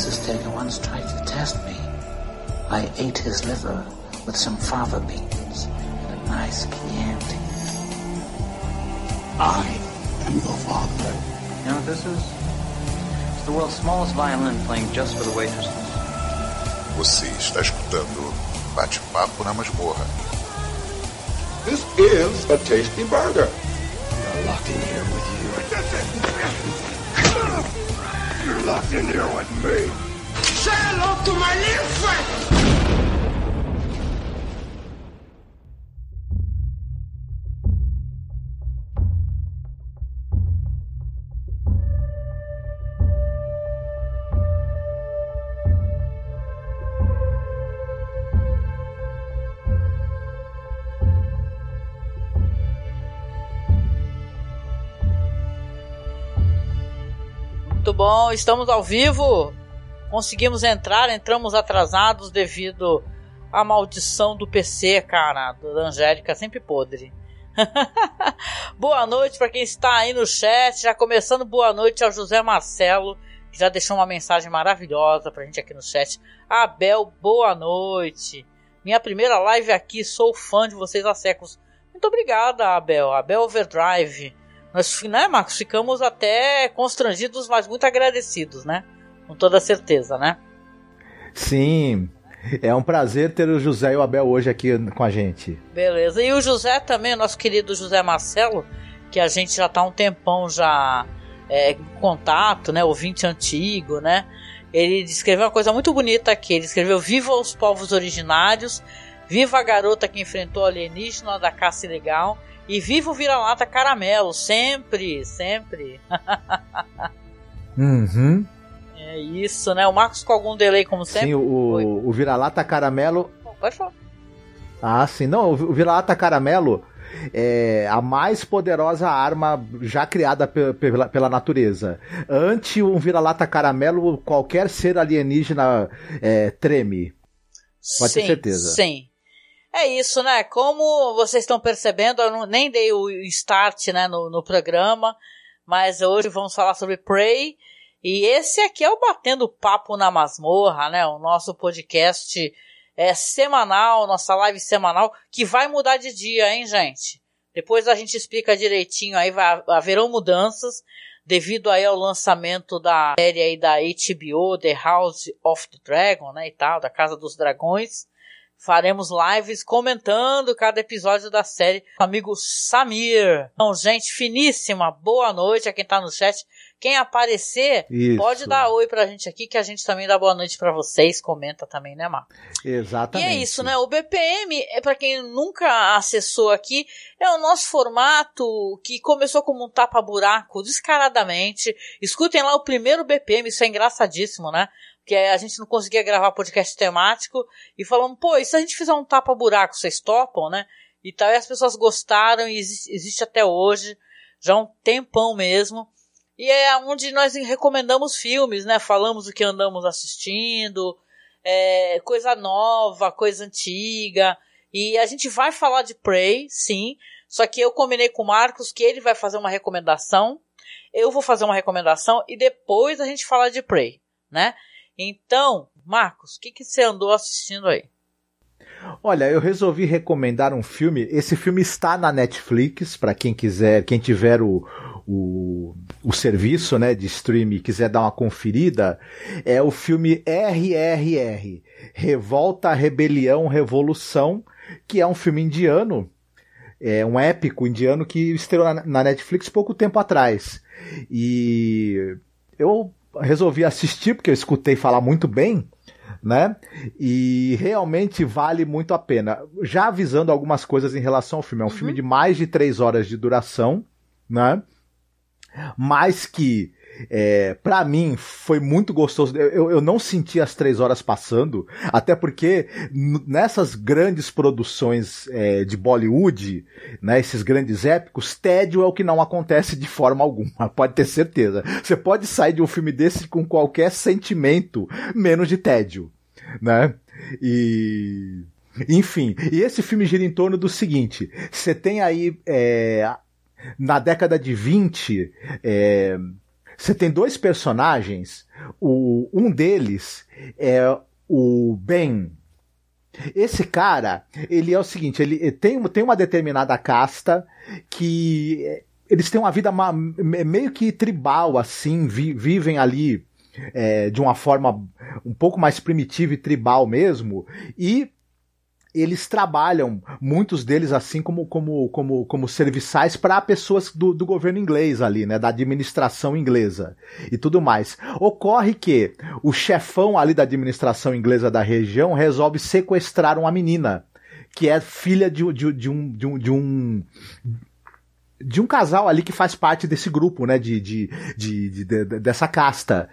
Taylor once tried to test me. I ate his liver with some fava beans and a nice Chianti. I am your father. You know what this is? It's the world's smallest violin playing just for the waitresses. Você está escutando Bate-Papo na Masmorra. This is a tasty burger. Locked in here with me. Say hello to my little friend. Bom, estamos ao vivo. Conseguimos entrar, entramos atrasados devido à maldição do PC, cara, da Angélica, sempre podre. boa noite para quem está aí no chat. Já começando, boa noite ao José Marcelo, que já deixou uma mensagem maravilhosa pra gente aqui no chat. Abel, boa noite. Minha primeira live aqui, sou fã de vocês há séculos. Muito obrigada, Abel. Abel Overdrive. Nós, né, Marcos, ficamos até constrangidos, mas muito agradecidos, né? Com toda certeza, né? Sim. É um prazer ter o José e o Abel hoje aqui com a gente. Beleza. E o José também, nosso querido José Marcelo, que a gente já tá um tempão já é, em contato, né? Ouvinte antigo, né? Ele escreveu uma coisa muito bonita aqui. Ele escreveu Viva os povos originários, viva a garota que enfrentou alienígena da caça ilegal e viva o vira-lata caramelo, sempre, sempre. uhum. É isso, né? O Marcos com algum delay, como sempre. Sim, o, o vira-lata caramelo. Pode falar. Ah, sim. Não, o vira-lata caramelo é a mais poderosa arma já criada pela, pela natureza. Ante um vira-lata caramelo, qualquer ser alienígena é, treme. Pode sim, ter certeza. Sim. É isso, né? Como vocês estão percebendo, eu não, nem dei o start né, no, no programa, mas hoje vamos falar sobre Prey. E esse aqui é o Batendo Papo na Masmorra, né? O nosso podcast é semanal, nossa live semanal, que vai mudar de dia, hein, gente? Depois a gente explica direitinho aí, vai, haverão mudanças devido aí ao lançamento da série aí da HBO, The House of the Dragon, né, e tal, da Casa dos Dragões faremos lives comentando cada episódio da série com o amigo Samir. Então, gente finíssima, boa noite a quem tá no chat. Quem aparecer, Isso. pode dar oi pra gente aqui, que a gente também dá boa noite para vocês, comenta também, né, Marco? Exatamente. E é isso, né? O BPM, é para quem nunca acessou aqui, é o nosso formato que começou como um tapa-buraco, descaradamente. Escutem lá o primeiro BPM, isso é engraçadíssimo, né? Que a gente não conseguia gravar podcast temático e falamos, pô, e se a gente fizer um tapa-buraco, vocês topam, né? E tal, e as pessoas gostaram e existe, existe até hoje, já há um tempão mesmo. E é onde nós recomendamos filmes, né? Falamos o que andamos assistindo, é, coisa nova, coisa antiga. E a gente vai falar de Prey, sim. Só que eu combinei com o Marcos que ele vai fazer uma recomendação, eu vou fazer uma recomendação e depois a gente fala de Prey, né? Então, Marcos, o que, que você andou assistindo aí? Olha, eu resolvi recomendar um filme. Esse filme está na Netflix, para quem quiser, quem tiver o, o, o serviço né, de streaming e quiser dar uma conferida. É o filme RRR Revolta, Rebelião, Revolução, que é um filme indiano. É um épico indiano que estreou na, na Netflix pouco tempo atrás. E eu resolvi assistir porque eu escutei falar muito bem, né? E realmente vale muito a pena. Já avisando algumas coisas em relação ao filme. É um uhum. filme de mais de três horas de duração, né? Mas que é, para mim foi muito gostoso. Eu, eu não senti as três horas passando, até porque nessas grandes produções é, de Bollywood, né, esses grandes épicos, tédio é o que não acontece de forma alguma. Pode ter certeza. Você pode sair de um filme desse com qualquer sentimento, menos de tédio, né? E enfim, e esse filme gira em torno do seguinte: você tem aí é, na década de 20, é, você tem dois personagens, o, um deles é o Ben. Esse cara, ele é o seguinte, ele tem, tem uma determinada casta que eles têm uma vida meio que tribal, assim, vi, vivem ali é, de uma forma um pouco mais primitiva e tribal mesmo, e eles trabalham, muitos deles assim como como como, como serviçais para pessoas do, do governo inglês ali, né, da administração inglesa e tudo mais. Ocorre que o chefão ali da administração inglesa da região resolve sequestrar uma menina que é filha de, de, de um, de um, de um de um casal ali que faz parte desse grupo, né, de, de, de, de dessa casta.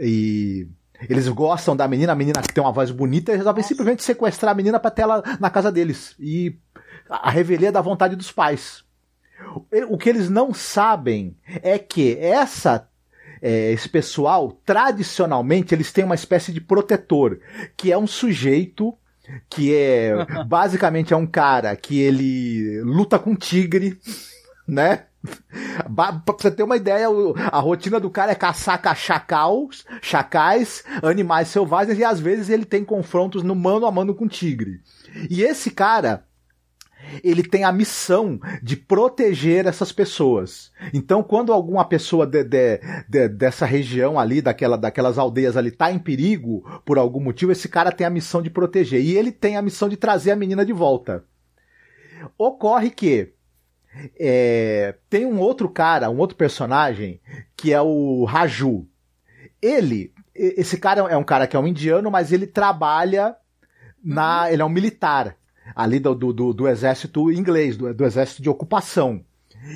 E eles gostam da menina, a menina que tem uma voz bonita, e resolvem simplesmente sequestrar a menina pra ter ela na casa deles. E a revelia da vontade dos pais. O que eles não sabem é que essa é, esse pessoal, tradicionalmente, eles têm uma espécie de protetor, que é um sujeito que é basicamente é um cara que ele luta com tigre, né? Pra você ter uma ideia, a rotina do cara é caçar chacais, chacais, animais selvagens e às vezes ele tem confrontos no mano a mano com tigre. E esse cara, ele tem a missão de proteger essas pessoas. Então, quando alguma pessoa de, de, de, dessa região ali, daquela, daquelas aldeias ali, tá em perigo por algum motivo, esse cara tem a missão de proteger. E ele tem a missão de trazer a menina de volta. Ocorre que é, tem um outro cara, um outro personagem, que é o Raju. Ele, esse cara é um cara que é um indiano, mas ele trabalha na. Uhum. Ele é um militar ali do, do, do exército inglês, do, do, exército de ocupação.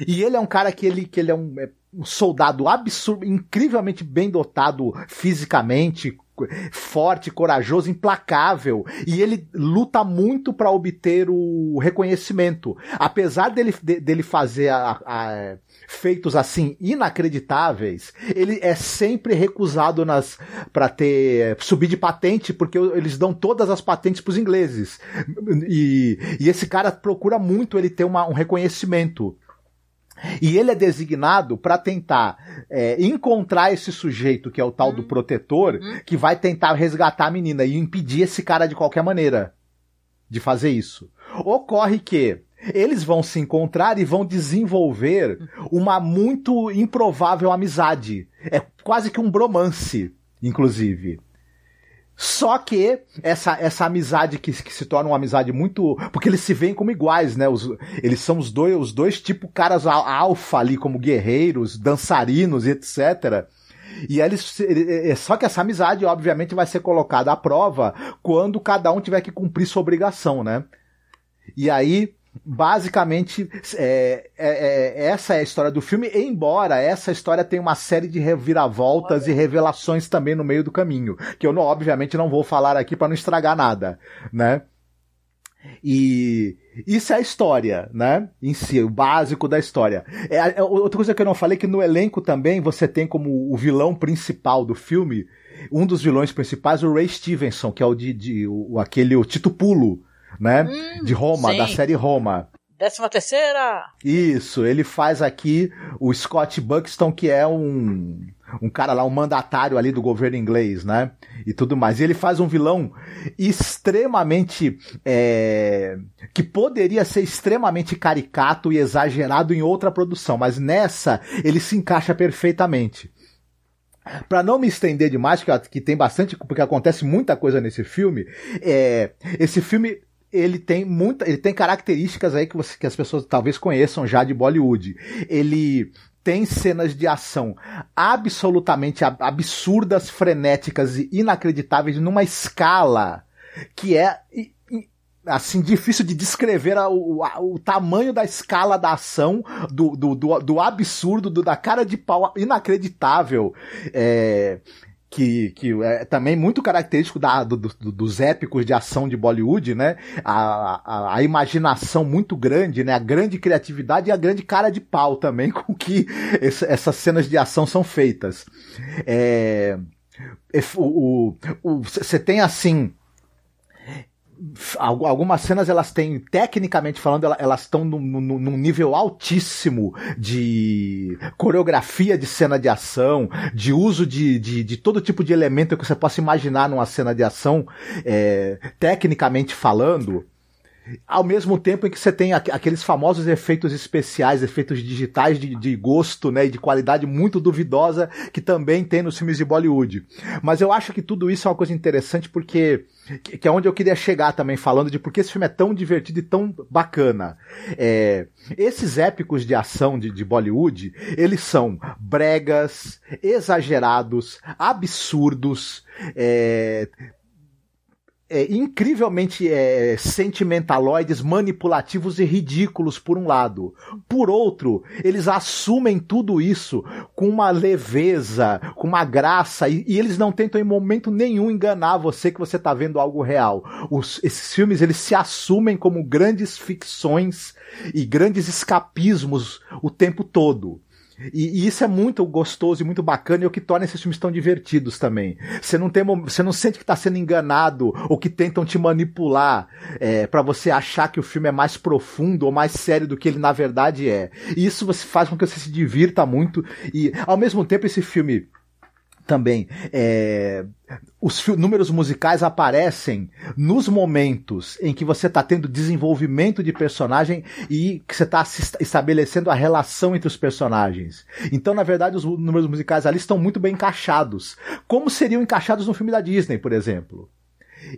E ele é um cara que ele, que ele é um, é um soldado absurdo, incrivelmente bem dotado fisicamente, forte, corajoso, implacável, e ele luta muito para obter o reconhecimento. Apesar dele, dele fazer a, a, feitos assim inacreditáveis, ele é sempre recusado nas para ter subir de patente porque eles dão todas as patentes para os ingleses. E, e esse cara procura muito ele ter uma, um reconhecimento. E ele é designado para tentar é, encontrar esse sujeito, que é o tal uhum. do protetor, uhum. que vai tentar resgatar a menina e impedir esse cara de qualquer maneira de fazer isso. Ocorre que eles vão se encontrar e vão desenvolver uma muito improvável amizade. É quase que um bromance, inclusive. Só que essa, essa amizade que, que se torna uma amizade muito. Porque eles se veem como iguais, né? Os, eles são os dois, os dois tipo caras alfa ali, como guerreiros, dançarinos etc. E eles. Só que essa amizade, obviamente, vai ser colocada à prova quando cada um tiver que cumprir sua obrigação, né? E aí basicamente é, é, é, essa é a história do filme, embora essa história tenha uma série de reviravoltas Olha. e revelações também no meio do caminho, que eu não, obviamente não vou falar aqui para não estragar nada, né? E isso é a história, né? Em si, o básico da história. É, é, outra coisa que eu não falei que no elenco também você tem como o vilão principal do filme, um dos vilões principais, o Ray Stevenson, que é o de, de o, aquele o Tito Pulo, né? Hum, de Roma, sim. da série Roma. Décima terceira! Isso, ele faz aqui o Scott Buxton, que é um, um cara lá, um mandatário ali do governo inglês, né? E tudo mais. E ele faz um vilão extremamente. É, que poderia ser extremamente caricato e exagerado em outra produção, mas nessa ele se encaixa perfeitamente. Para não me estender demais, que, que tem bastante, porque acontece muita coisa nesse filme, é, esse filme ele tem muita, ele tem características aí que, você, que as pessoas talvez conheçam já de Bollywood. Ele tem cenas de ação absolutamente absurdas, frenéticas e inacreditáveis numa escala que é assim difícil de descrever o, o tamanho da escala da ação, do, do, do, do absurdo, do, da cara de pau inacreditável. É, que, que é também muito característico da, do, do, dos épicos de ação de Bollywood, né? A, a, a, imaginação muito grande, né? A grande criatividade e a grande cara de pau também com que esse, essas cenas de ação são feitas. É, o, você tem assim algumas cenas elas têm, tecnicamente falando, elas estão num, nível altíssimo de coreografia de cena de ação, de uso de, de, de todo tipo de elemento que você possa imaginar numa cena de ação, é, tecnicamente falando. Ao mesmo tempo em que você tem aqueles famosos efeitos especiais, efeitos digitais de, de gosto, né, e de qualidade muito duvidosa que também tem nos filmes de Bollywood. Mas eu acho que tudo isso é uma coisa interessante porque que é onde eu queria chegar também falando de por que esse filme é tão divertido e tão bacana. É, esses épicos de ação de, de Bollywood, eles são bregas, exagerados, absurdos, é, é, incrivelmente é, sentimentaloides, manipulativos e ridículos, por um lado. Por outro, eles assumem tudo isso com uma leveza, com uma graça, e, e eles não tentam em momento nenhum enganar você que você está vendo algo real. Os, esses filmes, eles se assumem como grandes ficções e grandes escapismos o tempo todo. E, e, isso é muito gostoso e muito bacana e é o que torna esses filmes tão divertidos também. Você não tem, você não sente que está sendo enganado ou que tentam te manipular é, para você achar que o filme é mais profundo ou mais sério do que ele na verdade é. E isso você faz com que você se divirta muito e ao mesmo tempo esse filme também. É, os números musicais aparecem nos momentos em que você está tendo desenvolvimento de personagem e que você está estabelecendo a relação entre os personagens. Então, na verdade, os números musicais ali estão muito bem encaixados. Como seriam encaixados no filme da Disney, por exemplo.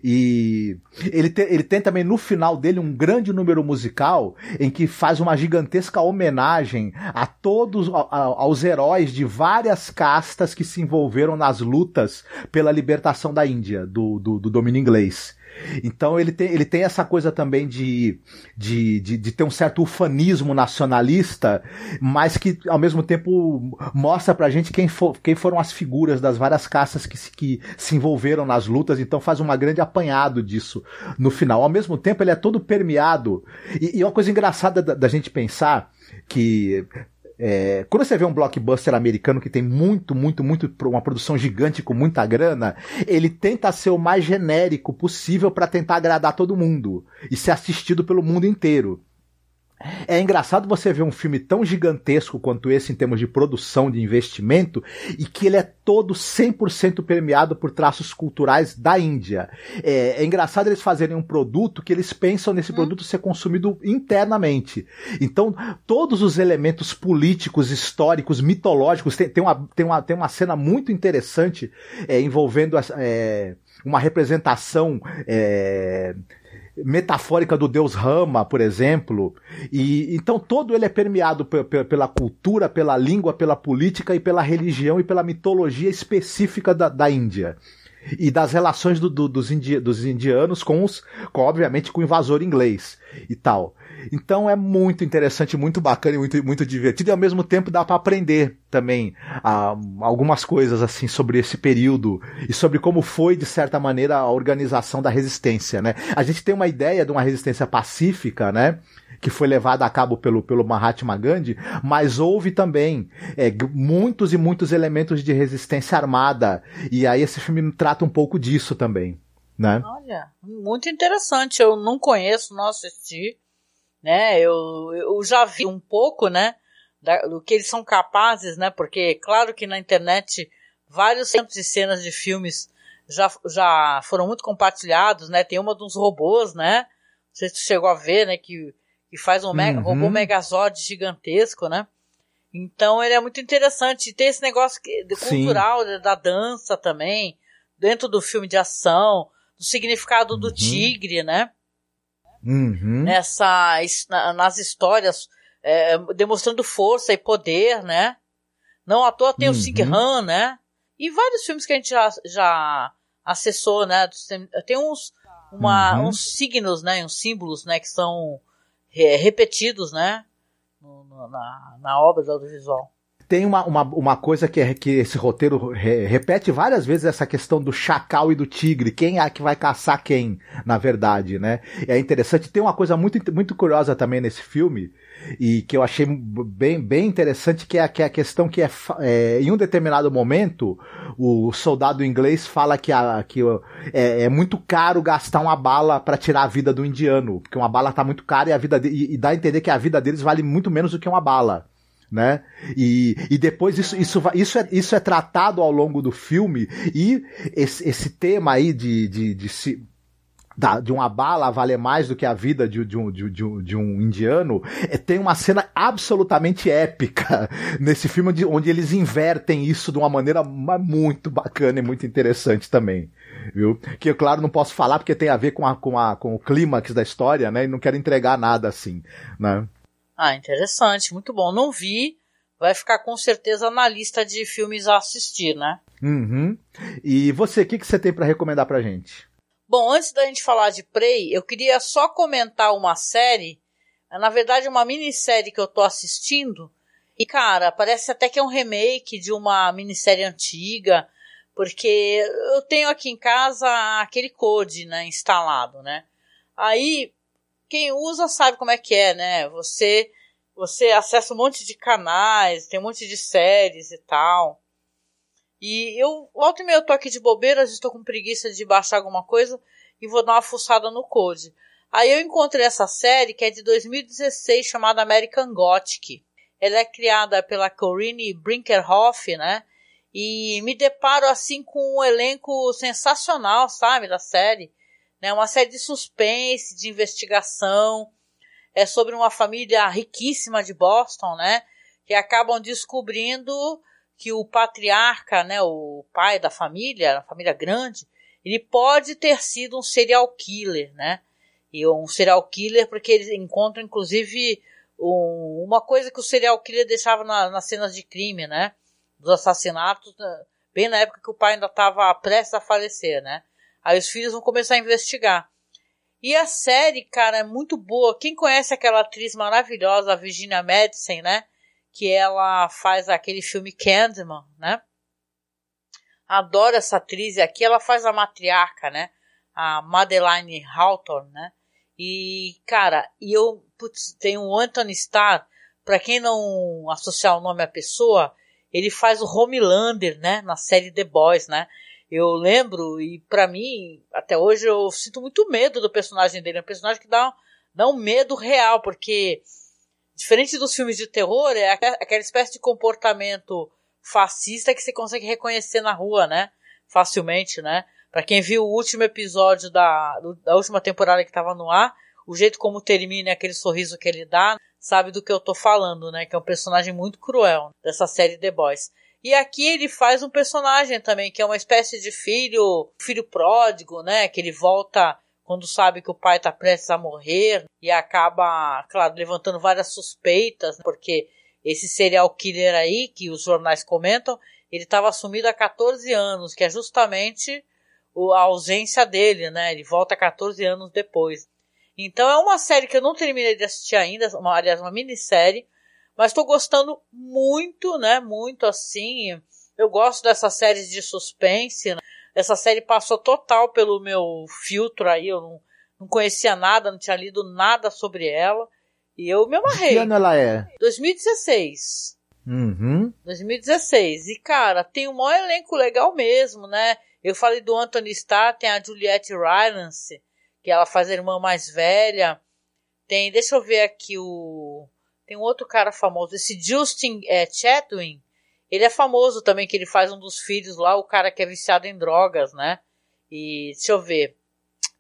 E ele tem, ele tem também no final dele um grande número musical em que faz uma gigantesca homenagem a todos, a, a, aos heróis de várias castas que se envolveram nas lutas pela libertação da Índia, do, do, do domínio inglês. Então ele tem, ele tem essa coisa também de, de, de, de, ter um certo ufanismo nacionalista, mas que ao mesmo tempo mostra pra gente quem, for, quem foram as figuras das várias caças que se, que se envolveram nas lutas, então faz uma grande apanhado disso no final. Ao mesmo tempo ele é todo permeado, e, e uma coisa engraçada da, da gente pensar que é, quando você vê um blockbuster americano que tem muito, muito, muito, uma produção gigante com muita grana, ele tenta ser o mais genérico possível para tentar agradar todo mundo e ser assistido pelo mundo inteiro. É engraçado você ver um filme tão gigantesco quanto esse em termos de produção, de investimento, e que ele é todo 100% permeado por traços culturais da Índia. É, é, engraçado eles fazerem um produto que eles pensam nesse hum. produto ser consumido internamente. Então, todos os elementos políticos, históricos, mitológicos, tem, tem, uma, tem, uma, tem uma cena muito interessante é, envolvendo é, uma representação. É, metafórica do deus Rama, por exemplo. E então todo ele é permeado pela cultura, pela língua, pela política e pela religião e pela mitologia específica da, da Índia e das relações do, do, dos, indi, dos, indianos com os, com, obviamente, com o invasor inglês e tal. Então é muito interessante, muito bacana e muito, muito divertido, e ao mesmo tempo dá para aprender também ah, algumas coisas assim sobre esse período e sobre como foi, de certa maneira, a organização da resistência, né? A gente tem uma ideia de uma resistência pacífica, né? que foi levada a cabo pelo, pelo Mahatma Gandhi, mas houve também é, muitos e muitos elementos de resistência armada. E aí esse filme trata um pouco disso também. Né? Olha, muito interessante. Eu não conheço, não assisti né? Eu, eu já vi um pouco, né? Da, do que eles são capazes, né? Porque, claro que na internet vários centros e cenas de filmes já, já foram muito compartilhados, né? Tem uma dos robôs, né? Não sei se tu chegou a ver, né? Que, que faz um mega, uhum. robô Megazord gigantesco, né? Então ele é muito interessante. Tem esse negócio cultural Sim. da dança também, dentro do filme de ação, do significado uhum. do tigre, né? Uhum. nessa, nas histórias, é, demonstrando força e poder, né? Não à toa tem uhum. o Sing Han, né? E vários filmes que a gente já, já acessou, né? Tem uns, uma, uhum. uns signos, né? Uns símbolos, né? Que são repetidos, né? Na, na obra do audiovisual. Tem uma, uma, uma coisa que, é, que esse roteiro re, repete várias vezes essa questão do chacal e do tigre. Quem é que vai caçar quem, na verdade, né? É interessante. Tem uma coisa muito, muito curiosa também nesse filme, e que eu achei bem, bem interessante, que é, que é a questão que é, é, em um determinado momento, o soldado inglês fala que, a, que é, é muito caro gastar uma bala para tirar a vida do indiano, porque uma bala tá muito cara e a vida de, e, e dá a entender que a vida deles vale muito menos do que uma bala né? E, e depois isso, isso, isso, é, isso é tratado ao longo do filme e esse, esse tema aí de, de, de, se, da, de uma bala valer mais do que a vida de, de, um, de, de, um, de um indiano, é, tem uma cena absolutamente épica nesse filme onde, onde eles invertem isso de uma maneira muito bacana e muito interessante também. Viu? Que eu, claro, não posso falar porque tem a ver com, a, com, a, com o clímax da história, né? E não quero entregar nada assim, né? Ah, interessante, muito bom. Não vi, vai ficar com certeza na lista de filmes a assistir, né? Uhum. E você, o que, que você tem para recomendar pra gente? Bom, antes da gente falar de Prey, eu queria só comentar uma série, na verdade uma minissérie que eu tô assistindo, e cara, parece até que é um remake de uma minissérie antiga, porque eu tenho aqui em casa aquele code, né, instalado, né? Aí quem usa sabe como é que é, né? Você você acessa um monte de canais, tem um monte de séries e tal. E eu, volta e meia, eu tô aqui de bobeira, estou com preguiça de baixar alguma coisa e vou dar uma fuçada no code. Aí eu encontrei essa série que é de 2016 chamada American Gothic. Ela é criada pela Corinne Brinkerhoff, né? E me deparo assim com um elenco sensacional, sabe, da série né? Uma série de suspense, de investigação. É sobre uma família riquíssima de Boston, né? Que acabam descobrindo que o patriarca, né, o pai da família, a família grande, ele pode ter sido um serial killer, né? E um serial killer porque eles encontram inclusive um, uma coisa que o serial killer deixava na, nas cenas de crime, né? Dos assassinatos, né? bem na época que o pai ainda estava prestes a falecer, né? Aí os filhos vão começar a investigar. E a série, cara, é muito boa. Quem conhece aquela atriz maravilhosa, a Virginia Madison, né? Que ela faz aquele filme Candyman, né? Adoro essa atriz. E aqui ela faz a matriarca, né? A Madeline Hawthorne, né? E, cara, e eu, putz, tem o Anthony Starr. Pra quem não associar o nome à pessoa, ele faz o Homelander, né? Na série The Boys, né? Eu lembro, e para mim, até hoje, eu sinto muito medo do personagem dele. É um personagem que dá, dá um medo real, porque, diferente dos filmes de terror, é aquela espécie de comportamento fascista que você consegue reconhecer na rua, né? Facilmente, né? Para quem viu o último episódio da, da última temporada que estava no ar, o jeito como termina aquele sorriso que ele dá, sabe do que eu tô falando, né? Que é um personagem muito cruel dessa série The Boys. E aqui ele faz um personagem também, que é uma espécie de filho, filho pródigo, né? Que ele volta quando sabe que o pai está prestes a morrer e acaba, claro, levantando várias suspeitas, porque esse serial killer aí, que os jornais comentam, ele estava assumido há 14 anos, que é justamente a ausência dele, né? Ele volta 14 anos depois. Então é uma série que eu não terminei de assistir ainda, uma, aliás, uma minissérie, mas estou gostando muito, né? Muito assim. Eu gosto dessas séries de suspense. Né? Essa série passou total pelo meu filtro aí. Eu não, não conhecia nada, não tinha lido nada sobre ela. E eu me amarrei. Que ano ela é? 2016. Uhum. 2016. E, cara, tem um maior elenco legal mesmo, né? Eu falei do Anthony Starr, tem a Juliette Rylance, que ela faz a irmã mais velha. Tem, deixa eu ver aqui o tem um outro cara famoso, esse Justin é, Chatwin. Ele é famoso também, que ele faz um dos filhos lá, o cara que é viciado em drogas, né? E deixa eu ver.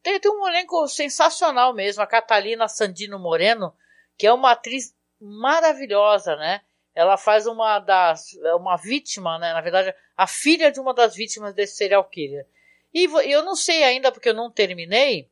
Tem, tem um elenco sensacional mesmo. A Catalina Sandino Moreno, que é uma atriz maravilhosa, né? Ela faz uma das. uma vítima, né? Na verdade, a filha de uma das vítimas desse serial killer. E eu não sei ainda porque eu não terminei,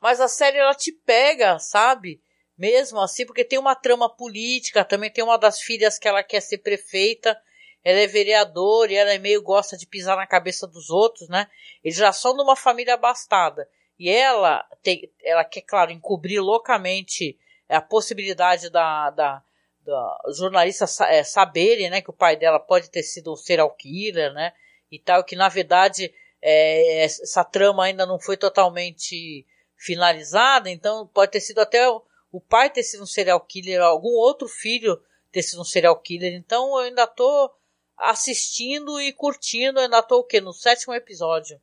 mas a série ela te pega, sabe? Mesmo assim, porque tem uma trama política, também tem uma das filhas que ela quer ser prefeita, ela é vereadora e ela é meio gosta de pisar na cabeça dos outros, né? Eles já são de uma família abastada. E ela tem, ela quer, claro, encobrir loucamente a possibilidade da, da, da jornalistas é, saberem, né, que o pai dela pode ter sido um serial killer, né, e tal, que na verdade é, essa trama ainda não foi totalmente finalizada, então pode ter sido até o pai ter sido um serial killer, algum outro filho ter sido um serial killer, então eu ainda tô assistindo e curtindo, eu ainda tô o quê? No sétimo episódio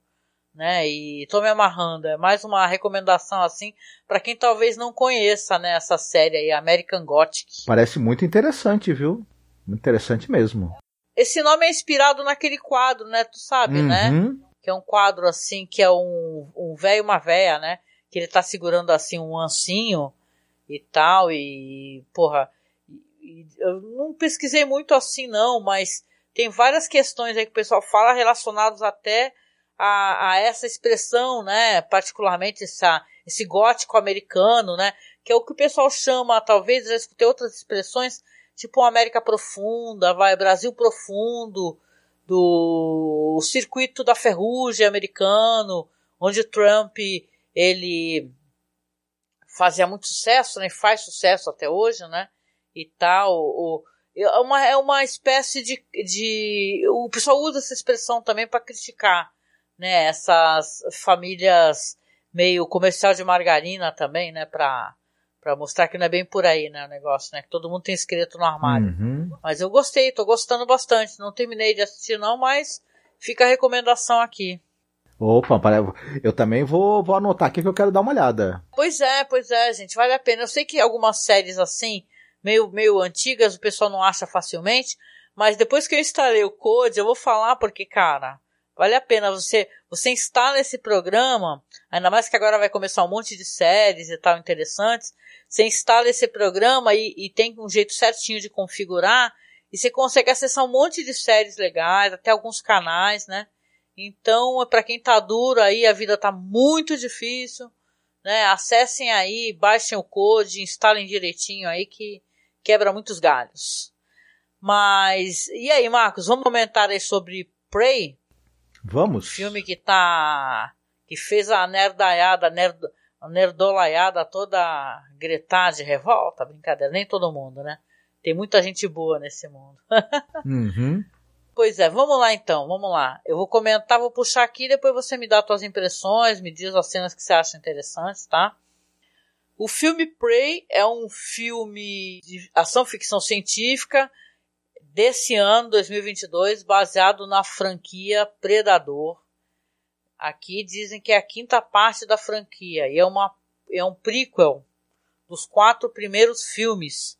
né? E tô me amarrando. É mais uma recomendação assim para quem talvez não conheça, né, essa série aí, American Gothic. Parece muito interessante, viu? Muito interessante mesmo. Esse nome é inspirado naquele quadro, né? Tu sabe, né? uhum. né? Que é um quadro assim, que é um, um velho e uma véia, né? Que ele tá segurando assim um ancinho e tal, e porra, eu não pesquisei muito assim não, mas tem várias questões aí que o pessoal fala relacionadas até a, a essa expressão, né, particularmente essa, esse gótico americano, né, que é o que o pessoal chama, talvez, já escutei outras expressões, tipo América Profunda, vai, Brasil Profundo, do circuito da ferrugem americano, onde Trump, ele fazia muito sucesso, né, faz sucesso até hoje, né, e tal, o, é uma, é uma espécie de, de. O pessoal usa essa expressão também para criticar né, essas famílias meio comercial de margarina também, né, pra, pra mostrar que não é bem por aí, né, o negócio, né, que todo mundo tem escrito no armário. Uhum. Mas eu gostei, tô gostando bastante, não terminei de assistir não, mas fica a recomendação aqui. Opa, eu também vou, vou anotar aqui que eu quero dar uma olhada. Pois é, pois é, gente, vale a pena. Eu sei que algumas séries assim, meio, meio antigas, o pessoal não acha facilmente, mas depois que eu instalei o Code, eu vou falar porque, cara, Vale a pena você, você instala esse programa, ainda mais que agora vai começar um monte de séries e tal interessantes. Você instala esse programa e, e tem um jeito certinho de configurar e você consegue acessar um monte de séries legais, até alguns canais, né? Então, para quem tá duro aí, a vida tá muito difícil, né? Acessem aí, baixem o code, instalem direitinho aí que quebra muitos galhos. Mas, e aí, Marcos, vamos comentar aí sobre Prey? Vamos. Filme que tá. que fez a nerdaiada, nerd, a nerdolaiada toda gritar de revolta. Brincadeira, nem todo mundo, né? Tem muita gente boa nesse mundo. uhum. Pois é, vamos lá então, vamos lá. Eu vou comentar, vou puxar aqui, depois você me dá suas impressões, me diz as cenas que você acha interessantes, tá? O filme Prey é um filme de ação ficção científica desse ano, 2022, baseado na franquia Predador. Aqui dizem que é a quinta parte da franquia e é, uma, é um prequel dos quatro primeiros filmes,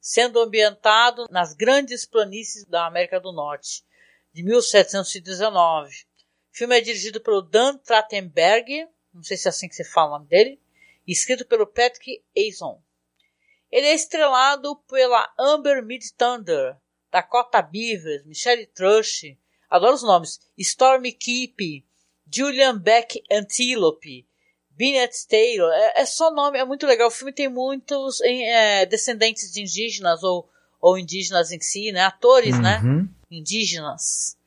sendo ambientado nas grandes planícies da América do Norte, de 1719. O filme é dirigido pelo Dan Trachtenberg, não sei se é assim que se fala o nome dele, e escrito pelo Patrick Eason. Ele é estrelado pela Amber Midthunder, Dakota Beavers, Michelle Trush, adoro os nomes, Stormy Keep, Julian Beck Antelope, Bennett Taylor, é, é, só nome, é muito legal. O filme tem muitos é, descendentes de indígenas ou, ou indígenas em si, né? Atores, né? uhum. né? Indígenas.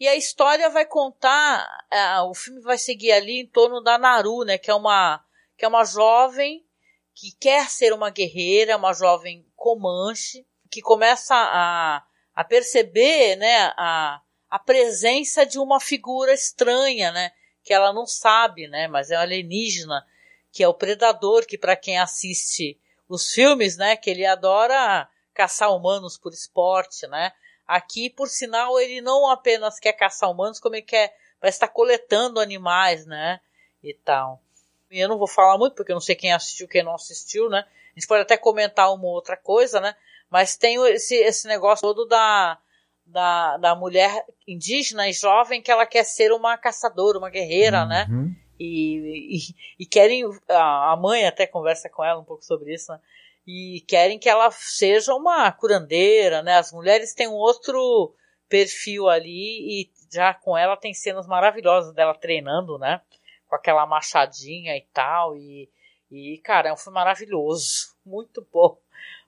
E a história vai contar, é, o filme vai seguir ali em torno da Naru, né? Que é uma, que é uma jovem que quer ser uma guerreira, uma jovem comanche, que começa a, a perceber, né, a, a presença de uma figura estranha, né, que ela não sabe, né, mas é um alienígena, que é o predador, que para quem assiste os filmes, né, que ele adora caçar humanos por esporte, né, aqui, por sinal, ele não apenas quer caçar humanos, como ele quer, parece estar coletando animais, né, e tal. E eu não vou falar muito, porque eu não sei quem assistiu, quem não assistiu, né, a gente pode até comentar uma outra coisa, né, mas tem esse, esse negócio todo da, da, da mulher indígena e jovem que ela quer ser uma caçadora, uma guerreira, né? uhum. né? E, e, e, querem, a mãe até conversa com ela um pouco sobre isso, né? E querem que ela seja uma curandeira, né? As mulheres têm um outro perfil ali e já com ela tem cenas maravilhosas dela treinando, né? Com aquela machadinha e tal. E, e cara, é um filme maravilhoso. Muito bom.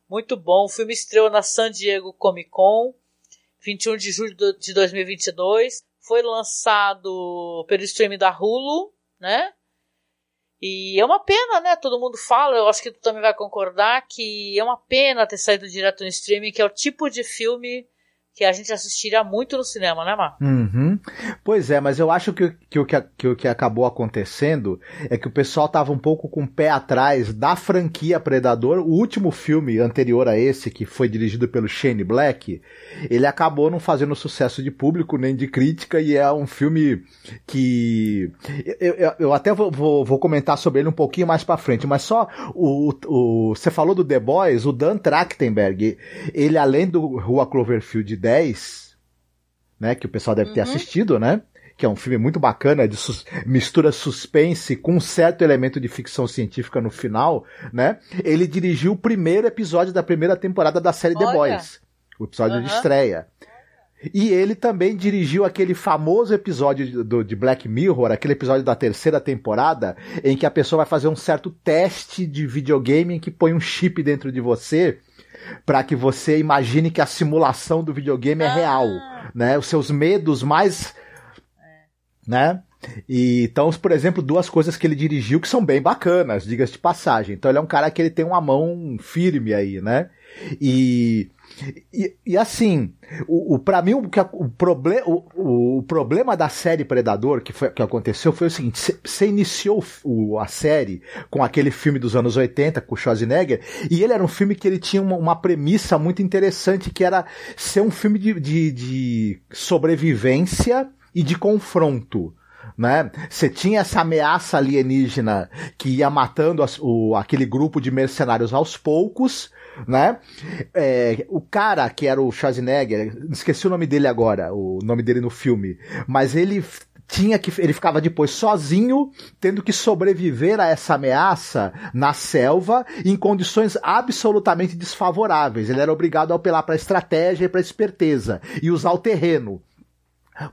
Muito bom. O filme estreou na San Diego Comic Con, 21 de julho de 2022. Foi lançado pelo streaming da Hulu, né? E é uma pena, né? Todo mundo fala, eu acho que tu também vai concordar, que é uma pena ter saído direto no streaming, que é o tipo de filme que a gente assistiria muito no cinema, né, Mar? Uhum. Pois é, mas eu acho que, que, que, que o que acabou acontecendo é que o pessoal tava um pouco com o pé atrás da franquia Predador. O último filme anterior a esse, que foi dirigido pelo Shane Black, ele acabou não fazendo sucesso de público nem de crítica e é um filme que eu, eu, eu até vou, vou, vou, comentar sobre ele um pouquinho mais para frente, mas só o, o você falou do The Boys, o Dan Trachtenberg, ele além do Rua Cloverfield 10, né, que o pessoal deve ter uhum. assistido, né? Que é um filme muito bacana, de sus mistura suspense com um certo elemento de ficção científica no final, né? Ele dirigiu o primeiro episódio da primeira temporada da série Olha. The Boys, o episódio uhum. de estreia. E ele também dirigiu aquele famoso episódio do, de Black Mirror, aquele episódio da terceira temporada, em que a pessoa vai fazer um certo teste de videogame em que põe um chip dentro de você para que você imagine que a simulação do videogame é real, ah. né? Os seus medos mais, né? E, então, por exemplo, duas coisas que ele dirigiu que são bem bacanas, diga-se de passagem. Então ele é um cara que ele tem uma mão firme aí, né? E e, e assim, o, o para mim o, o, proble o, o, problema da série Predador que, foi, que aconteceu foi o seguinte: você iniciou o, a série com aquele filme dos anos 80 com o Schwarzenegger, e ele era um filme que ele tinha uma, uma premissa muito interessante que era ser um filme de, de, de sobrevivência e de confronto né? Você tinha essa ameaça alienígena que ia matando as, o, aquele grupo de mercenários aos poucos, né? É, o cara que era o Schwarzenegger, esqueci o nome dele agora, o nome dele no filme, mas ele tinha que ele ficava depois sozinho, tendo que sobreviver a essa ameaça na selva em condições absolutamente desfavoráveis. Ele era obrigado a apelar para estratégia e para esperteza e usar o terreno.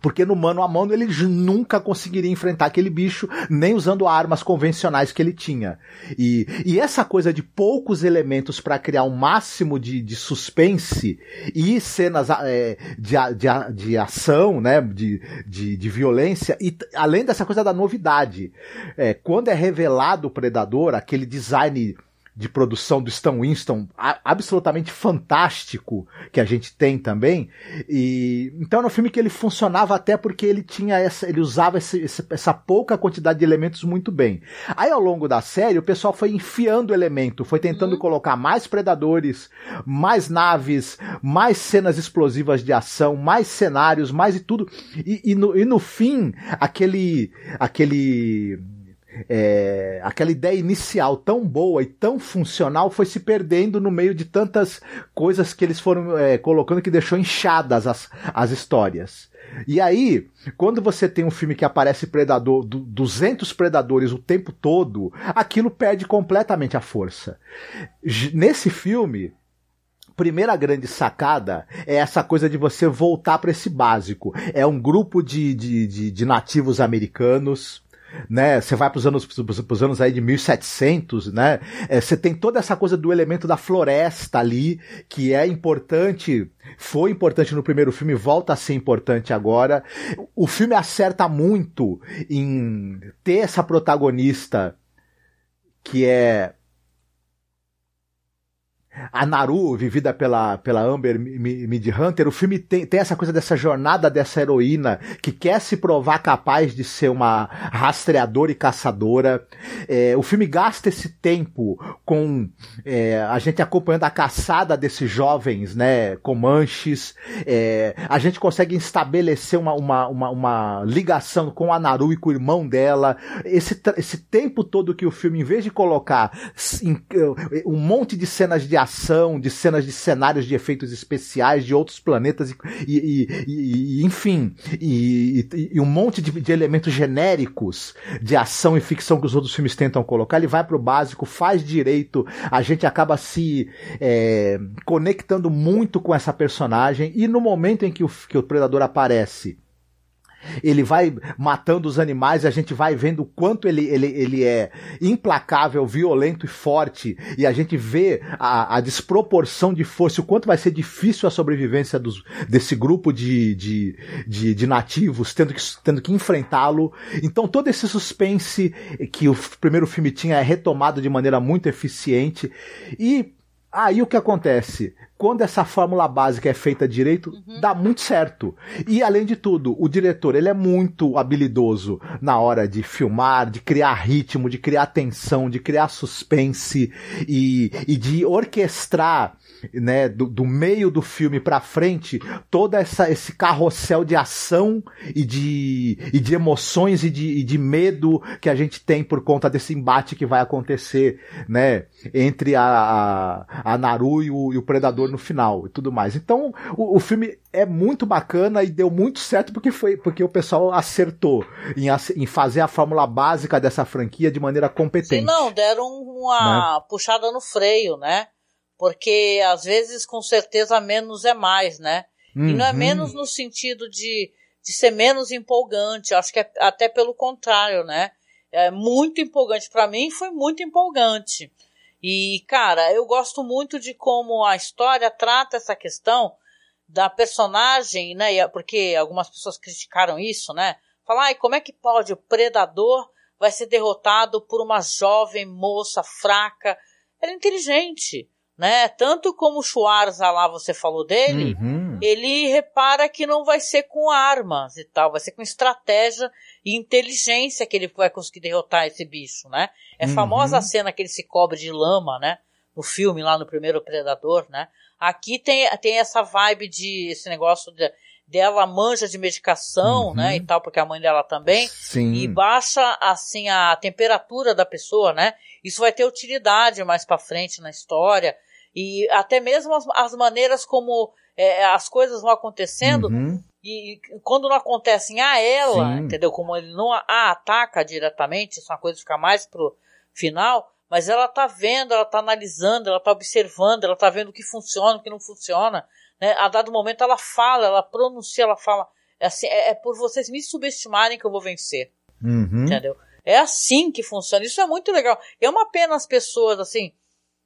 Porque no mano a mano ele nunca conseguiria enfrentar aquele bicho, nem usando armas convencionais que ele tinha. E, e essa coisa de poucos elementos para criar um máximo de, de suspense e cenas é, de, de, de ação, né, de, de, de violência, e além dessa coisa da novidade. É, quando é revelado o predador, aquele design de produção do Stan Winston absolutamente fantástico que a gente tem também. E então era um filme que ele funcionava até porque ele tinha essa, ele usava esse, essa pouca quantidade de elementos muito bem. Aí ao longo da série o pessoal foi enfiando elemento, foi tentando uhum. colocar mais predadores, mais naves, mais cenas explosivas de ação, mais cenários, mais e tudo. E, e, no, e no fim aquele aquele é, aquela ideia inicial tão boa e tão funcional foi se perdendo no meio de tantas coisas que eles foram é, colocando que deixou inchadas as, as histórias. E aí, quando você tem um filme que aparece predador, 200 predadores o tempo todo, aquilo perde completamente a força. Nesse filme, primeira grande sacada é essa coisa de você voltar para esse básico. É um grupo de, de, de, de nativos americanos né? Você vai para os anos, pros anos aí de 1700, né? É, você tem toda essa coisa do elemento da floresta ali, que é importante, foi importante no primeiro filme, volta a ser importante agora. O filme acerta muito em ter essa protagonista que é a Naru, vivida pela, pela Amber Midhunter, o filme tem, tem essa coisa dessa jornada dessa heroína que quer se provar capaz de ser uma rastreadora e caçadora. É, o filme gasta esse tempo com é, a gente acompanhando a caçada desses jovens, né, Comanches. É, a gente consegue estabelecer uma, uma, uma, uma, ligação com a Naru e com o irmão dela. Esse, esse tempo todo que o filme, em vez de colocar um monte de cenas de ação, de cenas de cenários de efeitos especiais de outros planetas e, e, e, e enfim, e, um monte de, de, elementos genéricos de ação e ficção que os outros filmes tentam colocar. Ele vai pro básico, faz direito, a gente acaba se é, conectando muito com essa personagem e no momento em que o, que o Predador aparece ele vai matando os animais e a gente vai vendo o quanto ele, ele, ele é implacável, violento e forte. E a gente vê a, a desproporção de força, o quanto vai ser difícil a sobrevivência dos, desse grupo de, de, de, de nativos, tendo que, tendo que enfrentá-lo. Então todo esse suspense que o primeiro filme tinha é retomado de maneira muito eficiente. E Aí o que acontece? Quando essa fórmula básica é feita direito, uhum. dá muito certo. E além de tudo, o diretor ele é muito habilidoso na hora de filmar, de criar ritmo, de criar tensão, de criar suspense e, e de orquestrar né, do, do meio do filme para frente, todo essa, esse carrossel de ação e de, e de emoções e de, e de medo que a gente tem por conta desse embate que vai acontecer, né, entre a, a, a Naru e o, e o, Predador no final e tudo mais. Então, o, o, filme é muito bacana e deu muito certo porque foi, porque o pessoal acertou em, em fazer a fórmula básica dessa franquia de maneira competente. Sim, não, deram uma né? puxada no freio, né? Porque às vezes, com certeza, menos é mais, né? Uhum. E não é uhum. menos no sentido de, de ser menos empolgante, acho que é até pelo contrário, né? É muito empolgante. Para mim foi muito empolgante. E, cara, eu gosto muito de como a história trata essa questão da personagem, né? Porque algumas pessoas criticaram isso, né? Falar, ai, como é que pode o predador vai ser derrotado por uma jovem moça fraca? Ela é inteligente né? Tanto como o Schwarza lá você falou dele, uhum. ele repara que não vai ser com armas e tal, vai ser com estratégia e inteligência que ele vai conseguir derrotar esse bicho, né? É uhum. famosa a cena que ele se cobre de lama, né? No filme lá no primeiro Predador, né? Aqui tem, tem essa vibe de esse negócio de, dela manja de medicação, uhum. né, e tal, porque a mãe dela também, Sim. e baixa assim a temperatura da pessoa, né? Isso vai ter utilidade mais para frente na história e até mesmo as, as maneiras como é, as coisas vão acontecendo uhum. E quando não acontecem a ela, Sim. entendeu? Como ele não a ataca diretamente, isso é uma coisa que fica mais pro final, mas ela tá vendo, ela tá analisando, ela tá observando, ela tá vendo o que funciona, o que não funciona, né? A dado momento ela fala, ela pronuncia, ela fala, é assim, é, é por vocês me subestimarem que eu vou vencer, uhum. entendeu? É assim que funciona, isso é muito legal. É uma pena as pessoas, assim,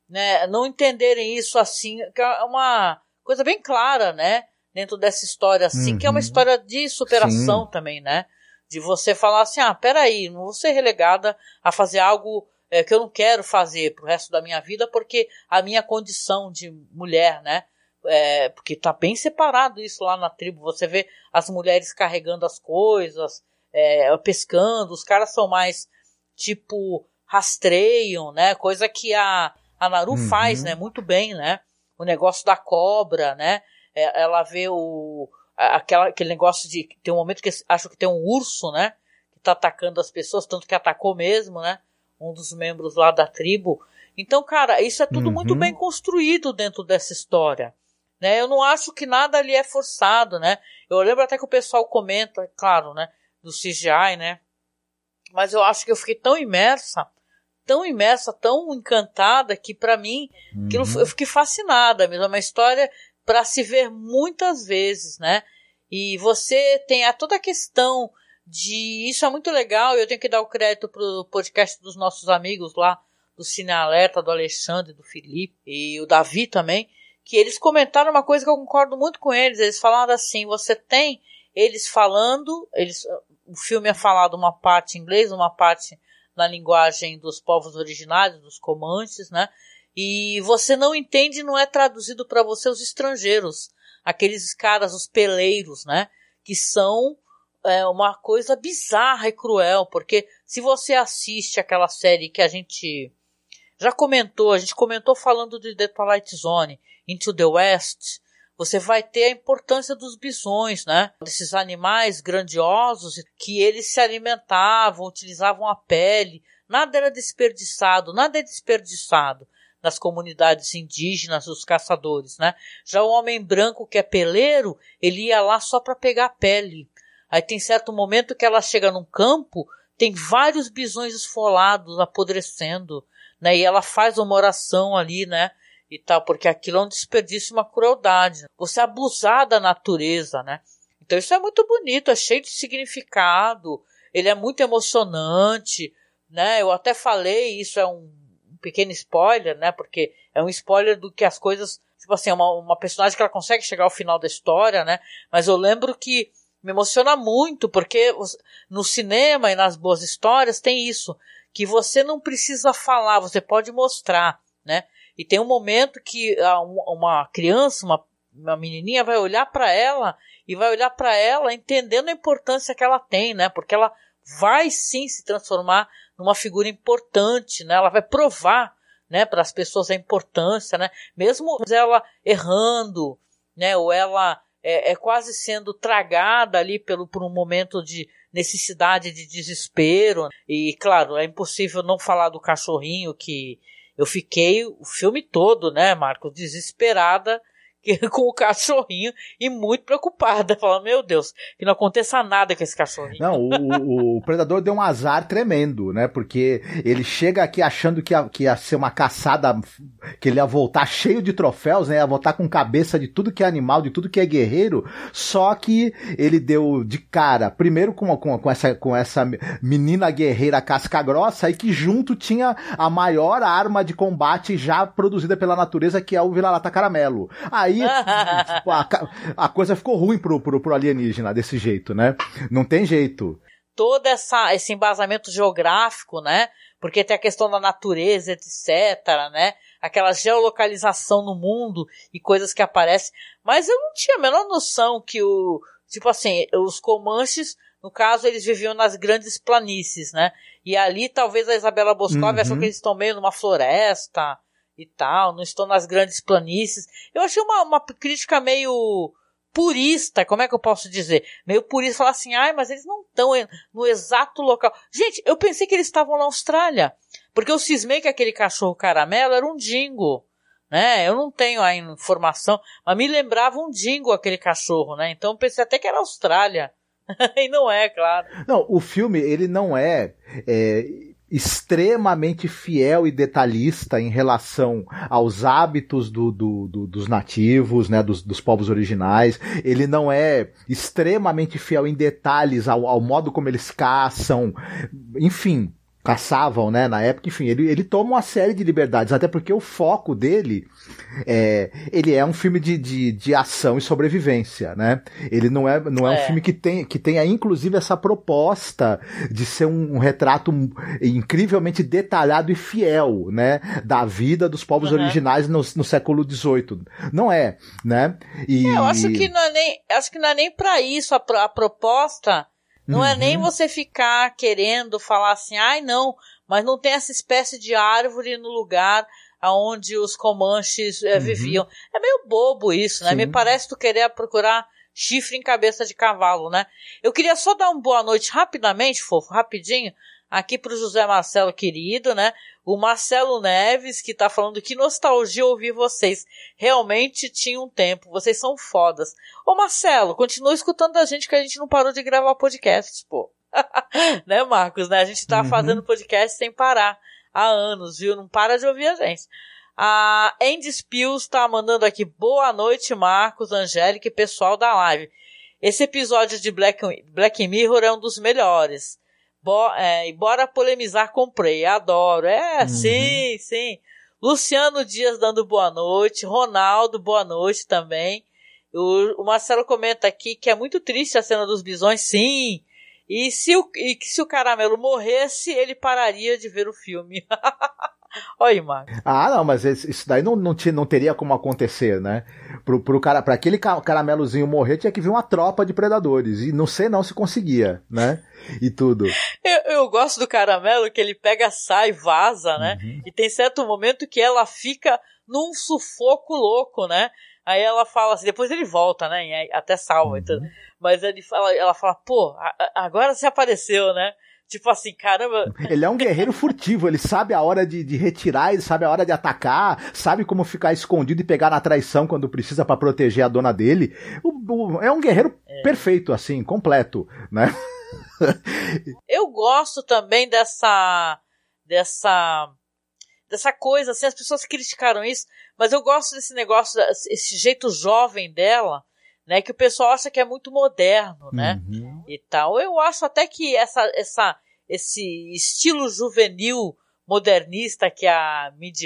né, não entenderem isso assim, que é uma coisa bem clara, né, dentro dessa história assim, uhum. que é uma uhum. história de superação Sim. também, né, de você falar assim, ah, peraí, não vou ser relegada a fazer algo é, que eu não quero fazer pro resto da minha vida porque a minha condição de mulher, né, é, porque tá bem separado isso lá na tribo, você vê as mulheres carregando as coisas, é, pescando, os caras são mais tipo rastreiam, né, coisa que a a Naru uhum. faz, né, muito bem, né? O negócio da cobra, né? É, ela vê o aquela, aquele negócio de tem um momento que acho que tem um urso, né? Que tá atacando as pessoas, tanto que atacou mesmo, né? Um dos membros lá da tribo. Então, cara, isso é tudo uhum. muito bem construído dentro dessa história. Né? Eu não acho que nada ali é forçado, né? Eu lembro até que o pessoal comenta, claro, né? Do CGI, né? Mas eu acho que eu fiquei tão imersa tão imersa, tão encantada que para mim uhum. eu fiquei fascinada mesmo. É uma história para se ver muitas vezes, né? E você tem a toda a questão de isso é muito legal. Eu tenho que dar o crédito pro podcast dos nossos amigos lá do Cine Alerta, do Alexandre, do Felipe e o Davi também, que eles comentaram uma coisa que eu concordo muito com eles. Eles falaram assim: você tem eles falando, eles, o filme é falado uma parte em inglês, uma parte na linguagem dos povos originários, dos comanches, né? E você não entende, não é traduzido para você os estrangeiros, aqueles caras, os peleiros, né? Que são é, uma coisa bizarra e cruel, porque se você assiste aquela série que a gente já comentou, a gente comentou falando de The Twilight Zone, Into the West, você vai ter a importância dos bisões, né? Desses animais grandiosos que eles se alimentavam, utilizavam a pele. Nada era desperdiçado, nada é desperdiçado nas comunidades indígenas, os caçadores, né? Já o homem branco que é peleiro, ele ia lá só para pegar a pele. Aí tem certo momento que ela chega num campo, tem vários bisões esfolados, apodrecendo, né? E ela faz uma oração ali, né? e tal, porque aquilo é um desperdício, uma crueldade. Você abusar da natureza, né? Então isso é muito bonito, é cheio de significado, ele é muito emocionante, né? Eu até falei, isso é um pequeno spoiler, né? Porque é um spoiler do que as coisas, tipo assim, é uma, uma personagem que ela consegue chegar ao final da história, né? Mas eu lembro que me emociona muito, porque no cinema e nas boas histórias tem isso, que você não precisa falar, você pode mostrar, né? E tem um momento que uma criança, uma, uma menininha vai olhar para ela e vai olhar para ela entendendo a importância que ela tem, né? Porque ela vai sim se transformar numa figura importante, né? Ela vai provar, né, para as pessoas a importância, né? Mesmo ela errando, né, ou ela é, é quase sendo tragada ali pelo, por um momento de necessidade de desespero. E, claro, é impossível não falar do cachorrinho que eu fiquei o filme todo, né, Marcos, desesperada com o cachorrinho e muito preocupada, falando, meu Deus, que não aconteça nada com esse cachorrinho. Não, o, o predador deu um azar tremendo, né? Porque ele chega aqui achando que ia, que ia ser uma caçada, que ele ia voltar cheio de troféus, né? Ia voltar com cabeça de tudo que é animal, de tudo que é guerreiro, só que ele deu de cara, primeiro com, com, com essa, com essa menina guerreira casca grossa, e que junto tinha a maior arma de combate já produzida pela natureza, que é o Vira-Lata Caramelo. Aí aí tipo, a, a, coisa ficou ruim pro, pro, pro alienígena desse jeito, né? Não tem jeito. Todo essa, esse embasamento geográfico, né? Porque tem a questão da natureza, etc, né? Aquela geolocalização no mundo e coisas que aparecem. Mas eu não tinha a menor noção que o, tipo assim, os Comanches, no caso, eles viviam nas grandes planícies, né? E ali talvez a Isabela Boscov uhum. achou que eles estão meio numa floresta, e tal, não estou nas grandes planícies. Eu achei uma, uma crítica meio purista, como é que eu posso dizer? Meio purista, falar assim, ai, mas eles não estão no exato local. Gente, eu pensei que eles estavam na Austrália, porque eu cismei que aquele cachorro caramelo era um dingo, né? Eu não tenho a informação, mas me lembrava um dingo aquele cachorro, né? Então eu pensei até que era Austrália. e não é, claro. Não, o filme, ele não é, é extremamente fiel e detalhista em relação aos hábitos do, do, do, dos nativos, né, dos, dos, povos originais. Ele não é extremamente fiel em detalhes ao, ao modo como eles caçam. Enfim, caçavam, né, na época, enfim, ele, ele toma uma série de liberdades, até porque o foco dele é, ele é um filme de, de, de ação e sobrevivência, né, ele não é, não é, é. um filme que tem, que tenha inclusive essa proposta de ser um, um, retrato incrivelmente detalhado e fiel, né, da vida dos povos uhum. originais no, no século XVIII, não é, né, e... É, eu acho que não é nem, acho que não é nem para isso a, a proposta não uhum. é nem uhum. você ficar querendo falar assim, ai não, mas não tem essa espécie de árvore no lugar aonde os comanches é, uhum. viviam. É meio bobo isso, né? Sim. Me parece tu querer procurar chifre em cabeça de cavalo, né? Eu queria só dar uma boa noite rapidamente, fofo, rapidinho, aqui pro José Marcelo querido, né? O Marcelo Neves, que tá falando que nostalgia ouvir vocês. Realmente tinha um tempo, vocês são fodas. Ô Marcelo, continua escutando a gente que a gente não parou de gravar podcast, pô. né, Marcos, né? A gente tá uhum. fazendo podcast sem parar há anos, viu? Não para de ouvir a gente. A Andy Spills tá mandando aqui boa noite, Marcos, Angélica e pessoal da live. Esse episódio de Black, Black Mirror é um dos melhores. Bo é, bora polemizar com Prey, adoro. É, uhum. sim, sim. Luciano Dias dando boa noite, Ronaldo, boa noite também. O, o, Marcelo comenta aqui que é muito triste a cena dos bisões, sim. E se o, e se o caramelo morresse, ele pararia de ver o filme. Olha, Marcos. Ah, não, mas isso daí não, não, tinha, não teria como acontecer, né? Pro, pro cara, pra aquele caramelozinho morrer, tinha que vir uma tropa de predadores. E não sei não se conseguia, né? E tudo. Eu, eu gosto do caramelo que ele pega, sai, vaza, né? Uhum. E tem certo momento que ela fica num sufoco louco, né? Aí ela fala assim, depois ele volta, né? E até salva. Uhum. Então, mas ele fala, ela fala, pô, agora você apareceu, né? Tipo assim, caramba. Ele é um guerreiro furtivo, ele sabe a hora de, de retirar, ele sabe a hora de atacar, sabe como ficar escondido e pegar na traição quando precisa para proteger a dona dele. O, o, é um guerreiro é. perfeito, assim, completo, né? Eu gosto também dessa. dessa. dessa coisa, assim, as pessoas criticaram isso, mas eu gosto desse negócio, esse jeito jovem dela, né? Que o pessoal acha que é muito moderno, né? Uhum. E tal. Eu acho até que essa, essa, esse estilo juvenil modernista que a Mid,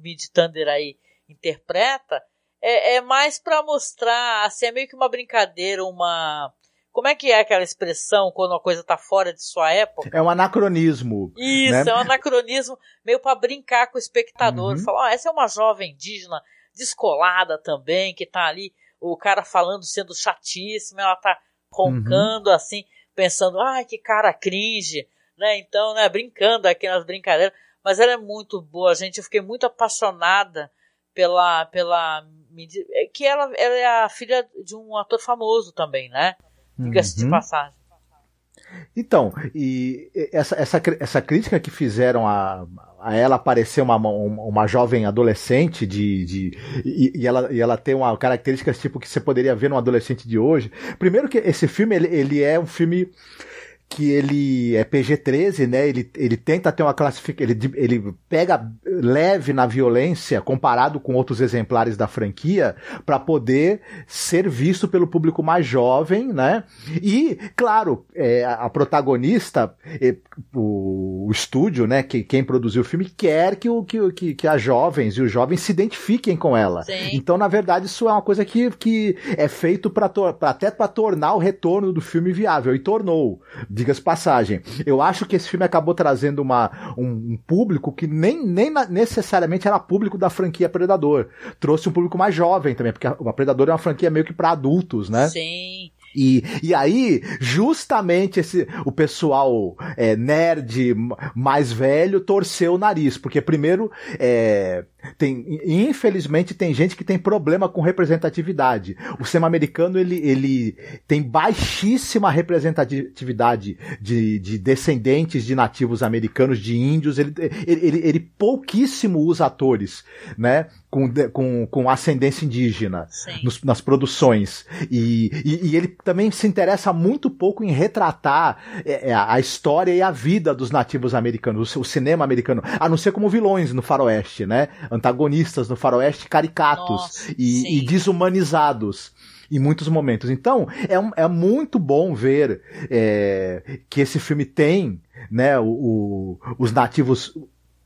Mid Thunder aí interpreta é, é mais para mostrar, assim, é meio que uma brincadeira, uma como é que é aquela expressão quando a coisa tá fora de sua época? É um anacronismo. Isso, né? é um anacronismo meio para brincar com o espectador. Uhum. Falar, ah, essa é uma jovem indígena descolada também, que tá ali, o cara falando sendo chatíssimo, ela tá roncando Uhum. assim, pensando, ai, que cara cringe, né? Então, né, brincando aqui nas brincadeiras. Mas ela é muito boa, gente. Eu fiquei muito apaixonada pela. pela é que ela, ela é a filha de um ator famoso também, né? Diga-se de Uhum. passagem. Então, e essa, essa, essa crítica que fizeram a, a ela parecer uma, uma, uma jovem adolescente de, de e, e, ela, e ela tem uma características tipo que você poderia ver num adolescente de hoje. Primeiro que esse filme ele, ele é um filme que ele é PG-13, né? Ele, ele tenta ter uma classificação, ele, ele pega leve na violência comparado com outros exemplares da franquia para poder ser visto pelo público mais jovem, né? E, claro, é, a protagonista, é, o, o, estúdio, né? Que, quem produziu o filme quer que, o, que, que, que as jovens e os jovens se identifiquem com ela. Sim. Então, na verdade, isso é uma coisa que, que é feito para até para tornar o retorno do filme viável e tornou diga-se passagem. Eu acho que esse filme acabou trazendo uma, um, um público que nem, nem necessariamente era público da franquia Predador. Trouxe um público mais jovem também, porque a Predador é uma franquia meio que para adultos, né? Sim. E, e aí, justamente esse, o pessoal é, nerd mais velho torceu o nariz, porque primeiro, é, tem, infelizmente tem gente que tem problema com representatividade. O cinema americano ele, ele tem baixíssima representatividade de, de descendentes de nativos americanos, de índios. Ele, ele, ele, pouquíssimo usa atores, né? Com, com, com ascendência indígena nos, nas produções. E, e, e, ele também se interessa muito pouco em retratar é, a história e a vida dos nativos americanos, o, o cinema americano, a não ser como vilões no faroeste, né? Antagonistas no faroeste caricatos Nossa, e, e, desumanizados em muitos momentos. Então, é, é muito bom ver é, que esse filme tem né, o, o, os nativos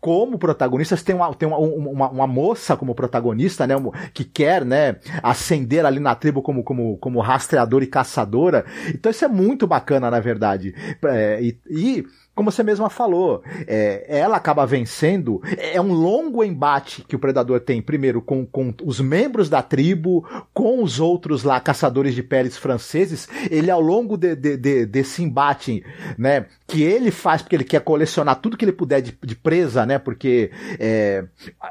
como protagonistas, tem uma, tem uma, uma, uma, moça como protagonista, né, que quer, né, ascender ali na tribo como, como, como rastreadora e caçadora. Então isso é muito bacana, na verdade. É, e, e como você mesma falou, é, ela acaba vencendo. É um longo embate que o predador tem, primeiro, com, com os membros da tribo, com os outros lá, caçadores de peles franceses. Ele, ao longo de, de, de, desse embate, né, que ele faz porque ele quer colecionar tudo que ele puder de, de presa, né, porque é,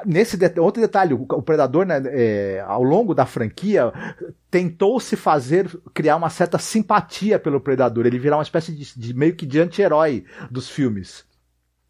nesse de, outro detalhe, o, o predador, né, é, ao longo da franquia, tentou se fazer criar uma certa simpatia pelo predador, ele virar uma espécie de, de meio que de anti-herói dos filmes.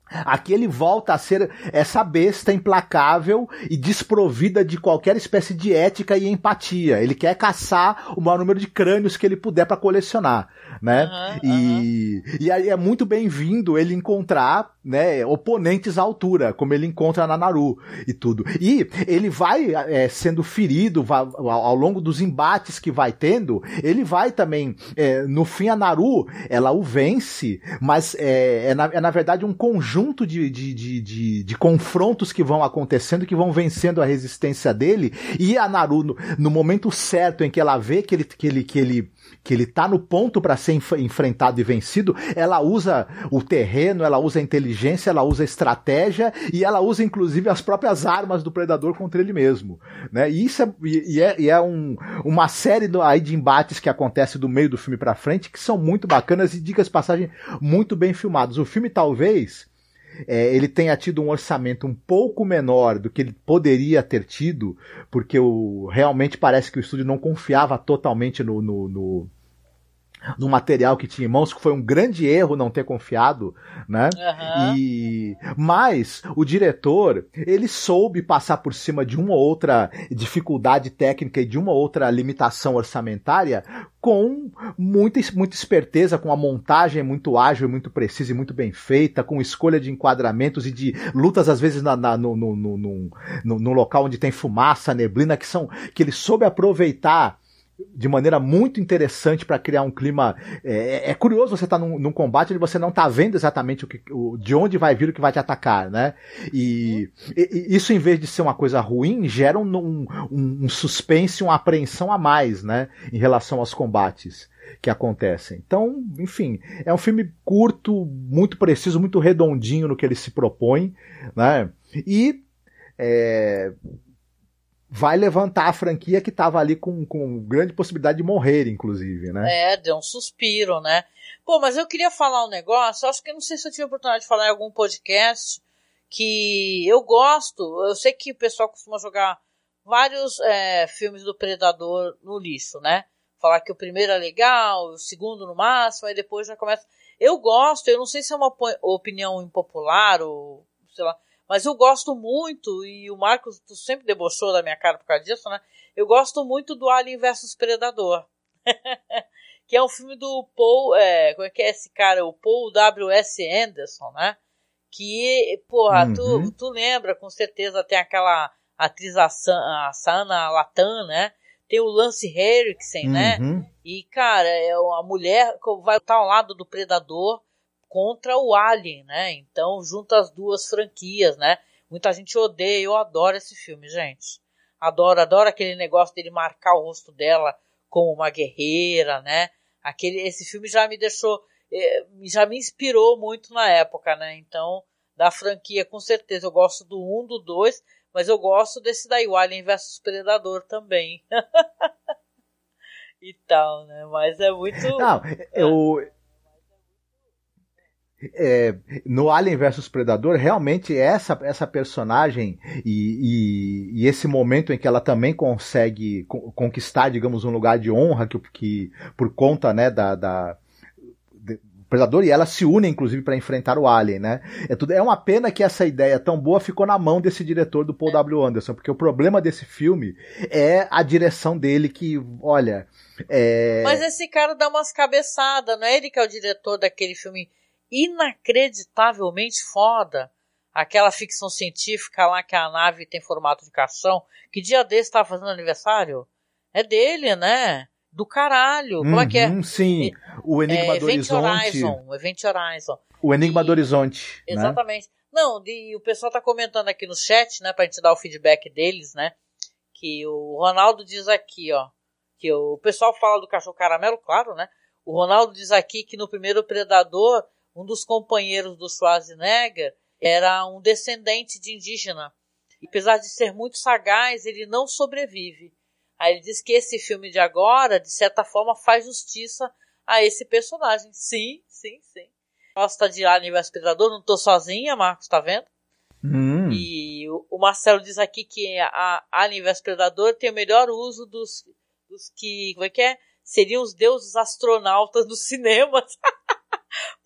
Aqui ele volta a ser essa besta implacável e desprovida de qualquer espécie de ética e empatia. Ele quer caçar o maior número de crânios que ele puder para colecionar, né? Uhum, e, uhum. e aí é muito bem-vindo ele encontrar, né, oponentes à altura, como ele encontra na Naru e tudo. E ele vai é, sendo ferido ao longo dos embates que vai tendo, ele vai também, é, no fim a Naru, ela o vence, mas é, é, na, é na verdade um conjunto conjunto de, de, de, de, de confrontos que vão acontecendo, que vão vencendo a resistência dele, e a Naru, no, no momento certo em que ela vê que ele, que ele, que ele, que ele tá no ponto para ser enf enfrentado e vencido, ela usa o terreno, ela usa a inteligência, ela usa a estratégia e ela usa inclusive as próprias armas do predador contra ele mesmo, né? E isso é, e é, e é um, uma série do, aí de embates que acontece do meio do filme para frente que são muito bacanas e dicas passagem muito bem filmados. O filme talvez é, ele tenha tido um orçamento um pouco menor do que ele poderia ter tido, porque o, realmente parece que o estúdio não confiava totalmente no, no, no no material que tinha em mãos, que foi um grande erro não ter confiado, né? Uhum. E mas o diretor, ele soube passar por cima de uma ou outra dificuldade técnica e de uma ou outra limitação orçamentária com muita, muita esperteza, com a montagem muito ágil, muito precisa e muito bem feita, com escolha de enquadramentos e de lutas às vezes na, na, no, no, no, no local onde tem fumaça, neblina, que são que ele soube aproveitar de maneira muito interessante para criar um clima. É, é curioso você estar tá num, num, combate onde você não está vendo exatamente o que, o, de onde vai vir o que vai te atacar, né? E, e, isso, em vez de ser uma coisa ruim, gera um, um, um suspense, uma apreensão a mais, né? Em relação aos combates que acontecem. Então, enfim, é um filme curto, muito preciso, muito redondinho no que ele se propõe, né? E é, vai levantar a franquia que estava ali com, com grande possibilidade de morrer, inclusive, né? É, deu um suspiro, né? Pô, mas eu queria falar um negócio, acho que não sei se eu tive a oportunidade de falar em algum podcast, que eu gosto, eu sei que o pessoal costuma jogar vários é, filmes do Predador no lixo, né? Falar que o primeiro é legal, o segundo no máximo, aí depois já começa. Eu gosto, eu não sei se é uma opinião impopular ou sei lá, mas eu gosto muito, e o Marcos tu sempre debochou da minha cara por causa disso, né? Eu gosto muito do Alien vs Predador. que é um filme do Paul, é, como é que é esse cara? O Paul W.S. Anderson, né? Que, porra, uhum. tu, tu lembra, com certeza, tem aquela atriz, a, a Sana Latan, né? Tem o Lance Henriksen, né? uhum. né? E, cara, é uma mulher que vai estar ao lado do Predador contra o Alien, né? Então junta as duas franquias, né? Muita gente odeia, eu adoro esse filme, gente. Adoro, adoro aquele negócio dele marcar o rosto dela como uma guerreira, né? Aquele, esse filme já me deixou, eh, já me inspirou muito na época, né? Então, da franquia, com certeza, eu gosto do 1, do 2, mas eu gosto desse daí, o Alien vs Predador também. e tal, né? Mas é muito. Não, eu, é, no Alien vs Predador, realmente essa, essa personagem e, e, e, esse momento em que ela também consegue conquistar, digamos, um lugar de honra que, que por conta né, da, da Predador e ela se unem, inclusive, para enfrentar o Alien, né? É, tudo, é uma pena que essa ideia tão boa ficou na mão desse diretor do Paul W. Anderson, porque o problema desse filme é a direção dele que, olha. É... Mas esse cara dá umas cabeçadas, não é ele que é o diretor daquele filme inacreditavelmente foda. Aquela ficção científica lá que a nave tem formato de caixão. Que dia desse estava fazendo aniversário? É dele, né? Do caralho. Como é que é? Uhum, sim, o Enigma é, do Event Horizonte. Horizon, Event Horizon. O Enigma e, do Horizonte. Né? Exatamente. Né? Não, de, o pessoal tá comentando aqui no chat, né, pra gente dar o feedback deles, né? Que o Ronaldo diz aqui, ó. Que o pessoal fala do cachorro caramelo, claro, né? O Ronaldo diz aqui que no primeiro Predador um dos companheiros do Schwarzenegger era um descendente de indígena. E, apesar de ser muito sagaz, ele não sobrevive. Aí ele diz que esse filme de agora, de certa forma, faz justiça a esse personagem. Sim, sim, sim. Gosta de Alien vs Predador, não tô sozinha, Marcos, tá vendo? Hum. E o, o, Marcelo diz aqui que a Alien vs Predador tem o melhor uso dos, dos que, como é que é? Seriam os deuses astronautas dos cinemas.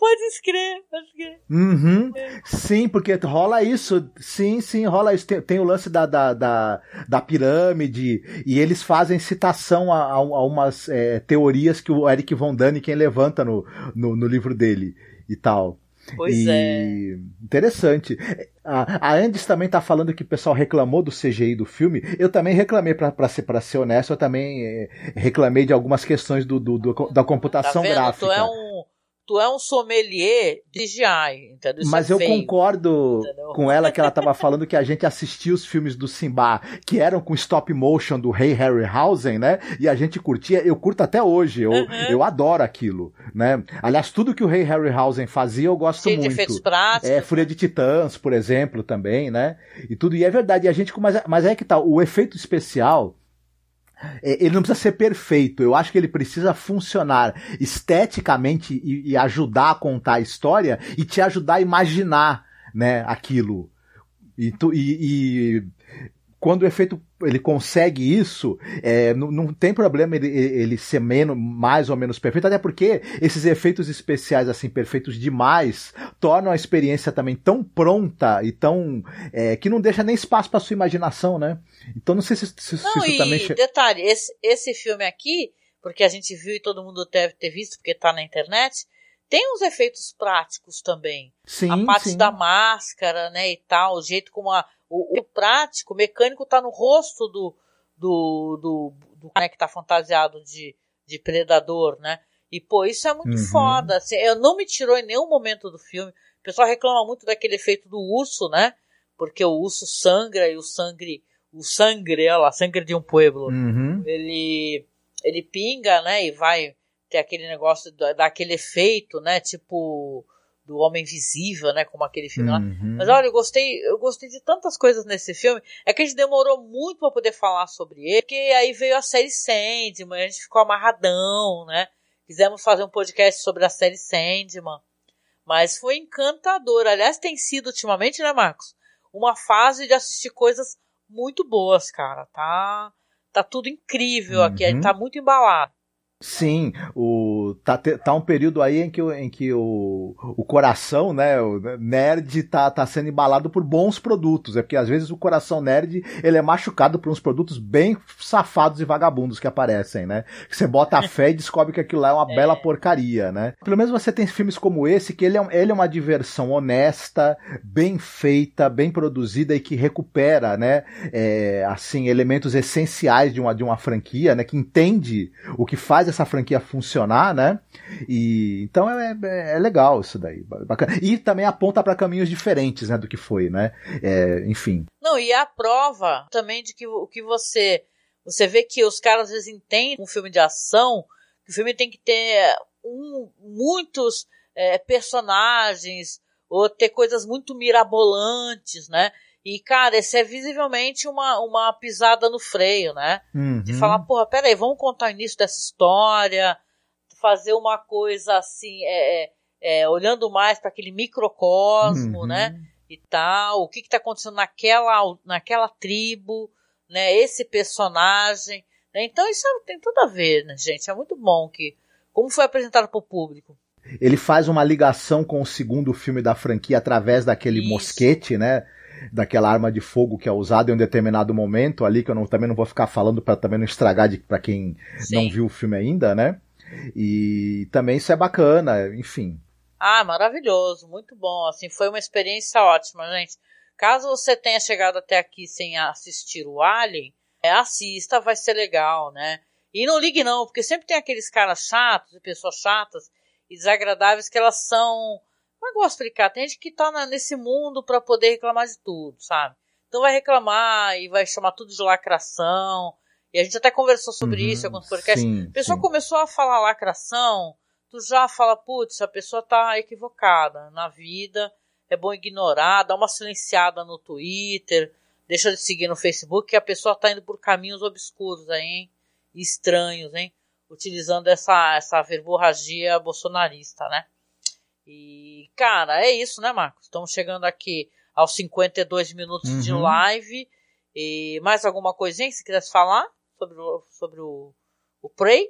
Pode escrever, pode. Uhum. Sim, porque rola isso. Sim, sim, rola isso. Tem, tem o lance da, da, da, da, pirâmide e eles fazem citação a, a, a umas é, teorias que o Eric Von Däniken levanta no, no, no livro dele e tal. Pois e... é. Interessante. A, a Andes também tá falando que o pessoal reclamou do CGI do filme. Eu também reclamei, para ser, pra ser honesto, eu também é, reclamei de algumas questões do, do, do da computação tá gráfica. Tu é um tu é um sommelier de CGI, entendeu? Isso Mas é eu feio, concordo entendeu? com ela que ela estava falando que a gente assistia os filmes do Simba, que eram com stop motion do Ray Harryhausen, né? E a gente curtia, eu curto até hoje, eu, uhum. eu adoro aquilo, né? Aliás, tudo que o Ray Harryhausen fazia eu gosto Cheio muito. De efeitos práticos. É, Fúria de Titãs, por exemplo, também, né? E tudo, e é verdade, e a gente, mas, mas é que tá, o efeito especial, é, ele não precisa ser perfeito. Eu acho que ele precisa funcionar esteticamente e, e, ajudar a contar a história e te ajudar a imaginar, né, aquilo. E, tu, e, e quando o efeito ele consegue isso, é, não, não, tem problema ele, ele ser menos, mais ou menos perfeito, até porque esses efeitos especiais, assim, perfeitos demais, tornam a experiência também tão pronta e tão. É, que não deixa nem espaço para sua imaginação, né? Então não sei se, se, não, se isso também. Detalhe, esse, esse filme aqui, porque a gente viu e todo mundo deve ter visto, porque tá na internet, tem uns efeitos práticos também. Sim, a parte sim. da máscara, né, e tal, o jeito como a, o, o prático, o mecânico tá no rosto do, do, do, do cara que tá fantasiado de, de predador, né? E, pô, isso é muito Uhum. foda. Assim, eu não me tirou em nenhum momento do filme. O pessoal reclama muito daquele efeito do urso, né? Porque o urso sangra e o sangue. O sangue, olha lá, sangue de um pueblo. Uhum. Ele. Ele pinga, né? E vai ter aquele negócio da- daquele efeito, né? Tipo. Do Homem Invisível, né? Como aquele filme lá. Uhum. Mas olha, eu gostei, eu gostei de tantas coisas nesse filme. É que a gente demorou muito pra poder falar sobre ele, porque aí veio a série Sandman, a gente ficou amarradão, né? Quisemos fazer um podcast sobre a série Sandman. Mas foi encantador. Aliás, tem sido ultimamente, né, Marcos? Uma fase de assistir coisas muito boas, cara. Tá, tá tudo incrível aqui, a gente Uhum. tá muito embalado. Sim, o, tá, tá um período aí em que, o- em que o, o coração, né, o nerd tá, tá sendo embalado por bons produtos. É porque às vezes o coração nerd ele é machucado por uns produtos bem safados e vagabundos que aparecem, né? Você bota a fé e descobre que aquilo lá é uma bela porcaria, né? Pelo menos você tem filmes como esse, que ele é, ele é uma diversão honesta, bem feita, bem produzida e que recupera, né, é, assim, elementos essenciais de uma, de uma franquia, né, que entende o que faz essa franquia funcionar, né? E então é, é, é legal isso daí, bacana. E também aponta para caminhos diferentes, né, do que foi, né? É, enfim. Não, e a prova também de que o que você você vê que os caras às vezes entendem um filme de ação, que o filme tem que ter um, muitos é, personagens ou ter coisas muito mirabolantes, né? E cara, esse é visivelmente uma, uma pisada no freio, né? De Uhum. falar, porra, peraí, vamos contar o início dessa história, fazer uma coisa assim, é, é, é, olhando mais para aquele microcosmo, Uhum. né? E tal, o que está acontecendo naquela, naquela tribo, né? Esse personagem. né? Então isso é- tem tudo a ver, né, gente? É muito bom que. Como foi apresentado para o público? Ele faz uma ligação com o segundo filme da franquia através daquele Isso. mosquete, né? Daquela arma de fogo que é usada em um determinado momento ali, que eu não- também não vou ficar falando para também não estragar para quem Sim. não viu o filme ainda, né? E também isso é bacana, enfim. Ah, maravilhoso, muito bom. Assim, foi uma experiência ótima, gente. Caso você tenha chegado até aqui sem assistir o Alien, é, assista, vai ser legal, né? E não ligue não, porque sempre tem aqueles caras chatos e pessoas chatas e desagradáveis que elas são. Como é que eu vou explicar? Tem gente que tá na- nesse mundo pra poder reclamar de tudo, sabe? Então vai reclamar e vai chamar tudo de lacração. E a gente até conversou sobre Uhum, isso em alguns podcasts. sim, a pessoa sim. começou a falar lacração, tu já fala, putz, a pessoa tá equivocada na vida, é bom ignorar, dá uma silenciada no Twitter, deixa de seguir no Facebook, que a pessoa tá indo por caminhos obscuros aí, hein? Estranhos, hein? Utilizando essa, essa verborragia bolsonarista, né? E, cara, é isso, né, Marcos? Estamos chegando aqui aos 52 minutos de Uhum. live. E mais alguma coisinha que você quisesse falar sobre o, sobre o, o Prey?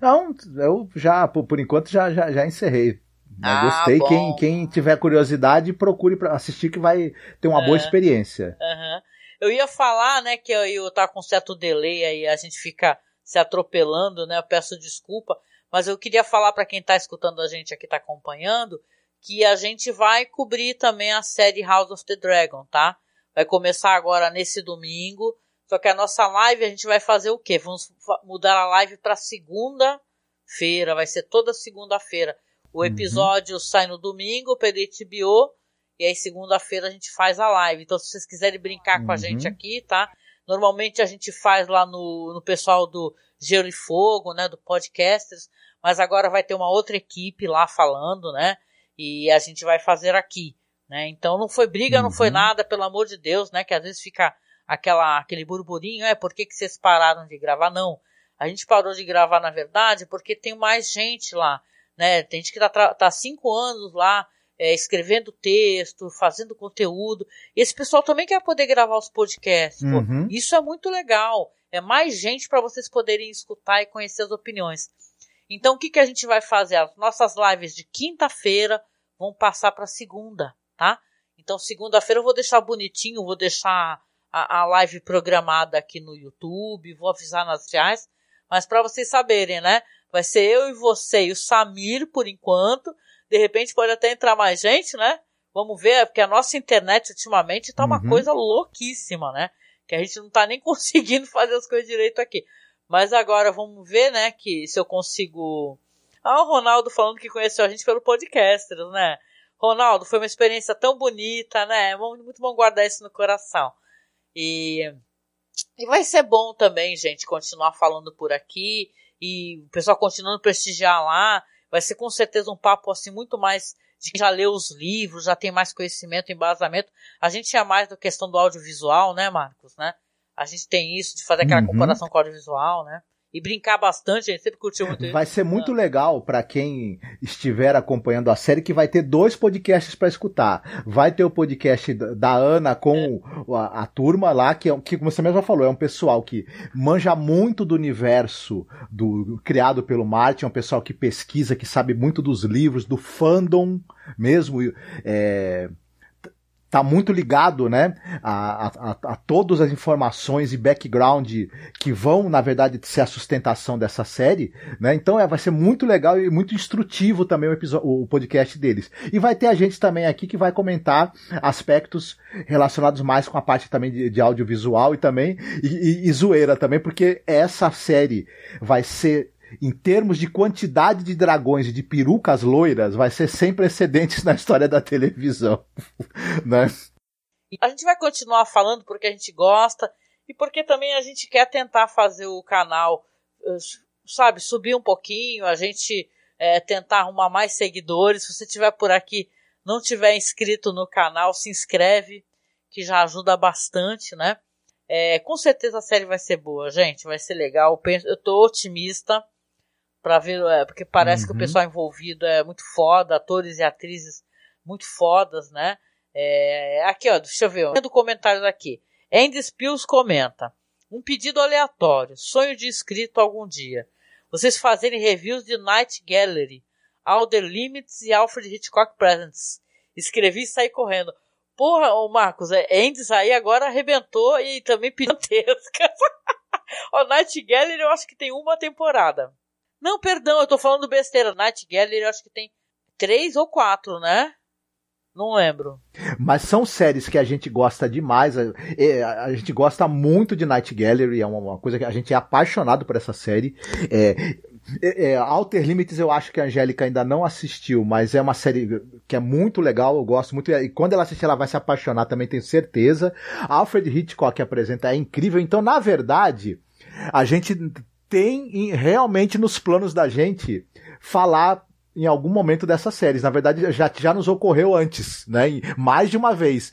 Não, eu já, por, por enquanto, já, já, já encerrei. Ah, gostei. bom. Quem, quem tiver curiosidade, procure pra assistir que vai ter uma boa É. experiência. Aham. Eu ia falar, né, que eu, eu tá com certo delay aí, a gente fica se atropelando, né? Eu peço desculpa, mas eu queria falar para quem tá escutando a gente aqui, tá acompanhando, que a gente vai cobrir também a série House of the Dragon, tá? Vai começar agora nesse domingo. Só que a nossa live a gente vai fazer o quê? Vamos mudar a live para segunda-feira, vai ser toda segunda-feira. O episódio sai no domingo pelo HBO e aí segunda-feira a gente faz a live. Então se vocês quiserem brincar com a Uhum. gente aqui, tá? Normalmente a gente faz lá no, no pessoal do Gelo e Fogo, né, do Podcasters, mas agora vai ter uma outra equipe lá falando, né? E a gente vai fazer aqui, né? Então não foi briga, não foi Uhum. nada, pelo amor de Deus, né? Que às vezes fica aquela aquele burburinho, é, por que, que vocês pararam de gravar? Não. A gente parou de gravar, na verdade, porque tem mais gente lá, né? Tem gente que tá, tra- tá há cinco anos lá, é, escrevendo texto, fazendo conteúdo. E esse pessoal também quer poder gravar os podcasts. pô. Uhum. Isso é muito legal. É mais gente para vocês poderem escutar e conhecer as opiniões. Então, o que, que a gente vai fazer? As nossas lives de quinta-feira vão passar para segunda, tá? Então, segunda-feira eu vou deixar bonitinho, vou deixar a, a live programada aqui no YouTube, vou avisar nas reais, mas para vocês saberem, né? Vai ser eu e você e o Samir por enquanto. De repente pode até entrar mais gente, né? Vamos ver, porque a nossa internet ultimamente tá uma Uhum. coisa louquíssima, né? Que a gente não tá nem conseguindo fazer as coisas direito aqui. Mas agora vamos ver, né, que se eu consigo. Ah, o Ronaldo falando que conheceu a gente pelo podcast, né? Ronaldo, foi uma experiência tão bonita, né? Muito bom guardar isso no coração. E, e vai ser bom também, gente, continuar falando por aqui e o pessoal continuando a prestigiar lá. Vai ser com certeza um papo assim muito mais de quem já leu os livros, já tem mais conhecimento, embasamento. A gente tinha mais da questão do audiovisual, né, Marcos, né? A gente tem isso de fazer aquela uhum. comparação com o audiovisual, né? E brincar bastante, a gente sempre curtiu muito. Vai ser muito legal para quem estiver acompanhando a série que vai ter dois podcasts para escutar. Vai ter o podcast da Ana com é. a, a, turma lá, que, é, que como você mesmo falou, é um pessoal que manja muito do universo do criado pelo Martin, é um pessoal que pesquisa, que sabe muito dos livros, do fandom mesmo. É, tá muito ligado, né, a, a, a, todas as informações e background que vão, na verdade, ser a sustentação dessa série, né, então é, vai ser muito legal e muito instrutivo também o, episódio, o podcast deles. E vai ter a gente também aqui que vai comentar aspectos relacionados mais com a parte também de, de audiovisual e também, e, e, e zoeira também, porque essa série vai ser em termos de quantidade de dragões e de perucas loiras, vai ser sem precedentes na história da televisão. né? A gente vai continuar falando porque a gente gosta e porque também a gente quer tentar fazer o canal, eh, sabe, subir um pouquinho, a gente é, tentar arrumar mais seguidores. Se você estiver por aqui, não tiver inscrito no canal, se inscreve, que já ajuda bastante, né? É, com certeza a série vai ser boa, gente, vai ser legal. Eu tô otimista para ver, é, porque parece uhum. que o uhum. pessoal envolvido é muito foda, atores e atrizes muito fodas, né? É, aqui, ó, deixa eu ver, do comentários aqui. Andy Spills comenta: um pedido aleatório, sonho de inscrito algum dia. Vocês fazerem reviews de Night Gallery, Outer Limits e Alfred Hitchcock Presents. Escrevi e saí correndo. Porra, ô Marcos, é, Andes aí agora arrebentou e também gigantescas. o Night Gallery eu acho que tem uma temporada. Não, perdão, eu tô falando besteira. Night Gallery eu acho que tem três ou quatro, né? Não lembro. Mas são séries que a gente gosta demais. A, a gente gosta muito de Night Gallery, é uma, coisa que a gente é apaixonado por essa série. É, é, é, Alter Limits eu acho que a Angélica ainda não assistiu, mas é uma série que é muito legal, eu gosto muito. E quando ela assistir, ela vai se apaixonar também, tenho certeza. Alfred Hitchcock que apresenta é incrível. Então, na verdade, a gente tem realmente nos planos da gente falar em algum momento dessas séries. Na verdade, já, já nos ocorreu antes, né? Mais de uma vez.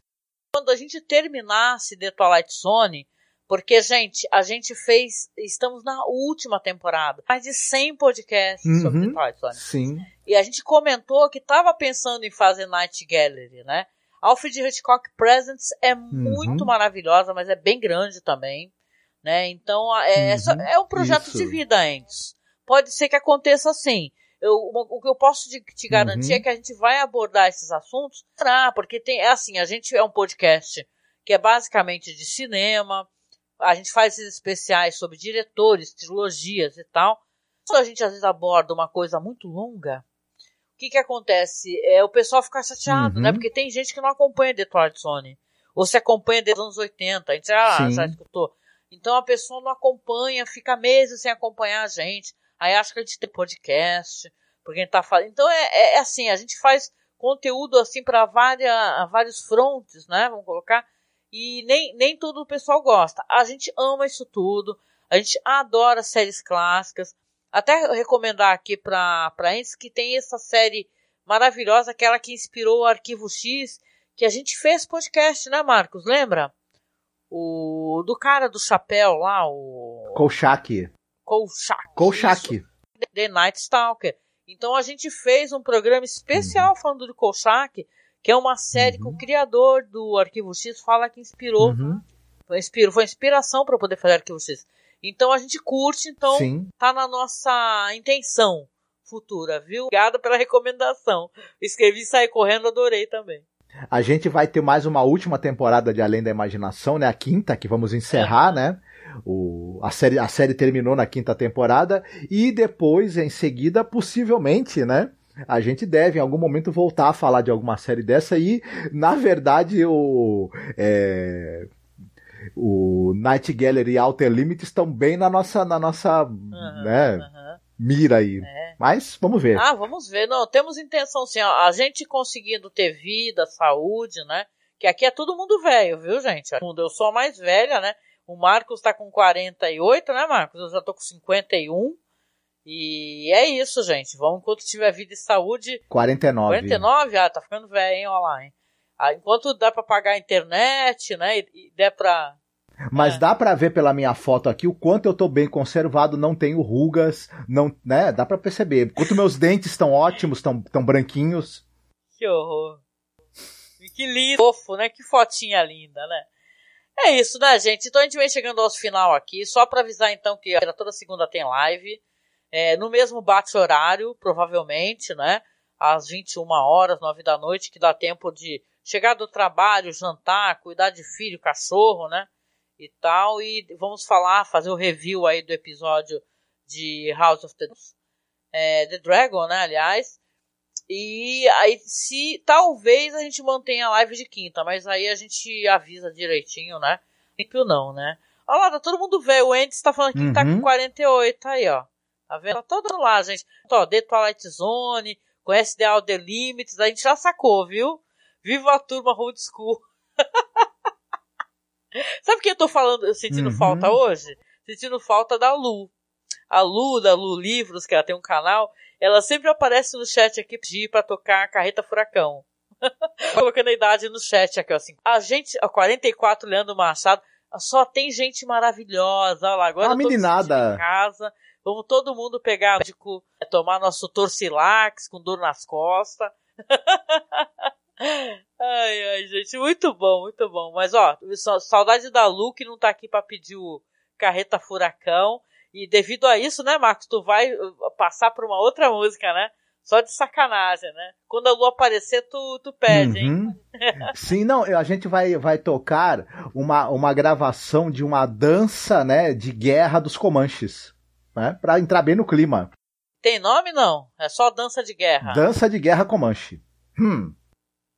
Quando a gente terminasse The Twilight Zone, porque, gente, a gente fez. Estamos na última temporada. Mais de 100 podcasts uhum, sobre The Twilight Zone. Sim. E a gente comentou que estava pensando em fazer Night Gallery, né? Alfred Hitchcock Presents é uhum. muito maravilhosa, mas é bem grande também né? Então é, uhum, é um projeto isso. de vida antes. Pode ser que aconteça assim. Eu, o que eu posso te garantir uhum. é que a gente vai abordar esses assuntos, ah, porque tem, é assim, a gente é um podcast que é basicamente de cinema, a gente faz esses especiais sobre diretores, trilogias e tal. Quando a gente às vezes aborda uma coisa muito longa, o que que acontece? É o pessoal ficar chateado, né? uhum. né? Porque tem gente que não acompanha The Twilight Zone. Ou se acompanha desde os anos 80. A gente ah, já escutou. Então a pessoa não acompanha, fica meses sem acompanhar a gente. Aí acha que a gente tem podcast, porque a gente tá falando. Então é, é, é assim, a gente faz conteúdo assim para vários frontes, né? Vamos colocar. E nem, nem todo o pessoal gosta. A gente ama isso tudo. A gente adora séries clássicas. Até recomendar aqui para eles que tem essa série maravilhosa, aquela que inspirou o Arquivo X, que a gente fez podcast, né, Marcos? Lembra? O do cara do chapéu lá, o. Kolchak. Kolchak. Kolchak. The Night Stalker. Então a gente fez um programa especial uhum. falando do Kolchak, que é uma série uhum. que o uhum. criador do Arquivo X fala que inspirou. Uhum. Foi, inspirou, foi inspiração para poder fazer Arquivo X. Então a gente curte, então Sim. tá na nossa intenção futura, viu? Obrigada pela recomendação. Escrevi e saí correndo, adorei também. A gente vai ter mais uma última temporada de Além da Imaginação, né? A quinta, que vamos encerrar, né? O, a, série, a série terminou na quinta temporada e depois, em seguida, possivelmente, né? A gente deve em algum momento voltar a falar de alguma série dessa e, na verdade, o. É, o Night Gallery e Outer Limits estão bem na nossa, na nossa Uhum, né, uhum. Mira aí. É. Mas vamos ver. Ah, vamos ver. Não, temos intenção sim. A gente conseguindo ter vida, saúde, né? Que aqui é todo mundo velho, viu, gente? Eu sou a mais velha, né? O Marcos tá com 48, né, Marcos? Eu já tô com 51. E é isso, gente. Vamos enquanto tiver vida e saúde. 49. 49? Ah, tá ficando velho, hein? Olha lá, hein? Ah, enquanto dá pra pagar a internet, né? E, e der pra. Mas É. dá pra ver pela minha foto aqui o quanto eu tô bem conservado, não tenho rugas, não, né? Dá pra perceber. Enquanto meus dentes estão ótimos, estão tão branquinhos. Que horror. E que lindo. Fofo, né? Que fotinha linda, né? É isso, né, gente? Então a gente vem chegando ao final aqui. Só pra avisar então que toda segunda tem live. É, no mesmo bate-horário, provavelmente, né? Às 21 horas, 9 da noite, que dá tempo de chegar do trabalho, jantar, cuidar de filho, cachorro, né? E tal. E vamos falar, fazer o review aí do episódio de House of the, é, the Dragon, né? Aliás. E aí, se talvez a gente mantenha a live de quinta, mas aí a gente avisa direitinho, né? Princípio não, né? Olha lá, tá todo mundo velho. O Andy tá falando que tá Uhum. com 48, aí, ó. Tá vendo? Tá todo lá, gente. Então, Ó, The Twilight Zone, conhece The Outer Limits, a gente já sacou, viu? Viva a turma Old School. Sabe o que eu tô falando, sentindo Uhum. falta hoje? Sentindo falta da Lu. A Lu, da Lu Livros, que ela tem um canal, ela sempre aparece no chat aqui pedir pra tocar a Carreta Furacão. Colocando a idade no chat aqui, ó, assim. A gente, ó, 44, Leandro Machado, só tem gente maravilhosa. Olha lá, agora A me meninada. em casa. Vamos todo mundo pegar médico, é, tomar nosso Torcilax com dor nas costas. ai, ai, gente, muito bom, muito bom. Mas, ó, sa- saudade da Lu que não tá aqui pra pedir o Carreta Furacão. E devido a isso, né, Marcos, tu vai uh, passar por uma outra música, né? Só de sacanagem, né? Quando a Lu aparecer, tu, tu pede, hein? Uhum. Sim, não, a gente vai, vai tocar uma, uma gravação de uma dança, né, de guerra dos Comanches, né, pra entrar bem no clima. Tem nome, não? É só dança de guerra. Dança de guerra Comanche. Hum,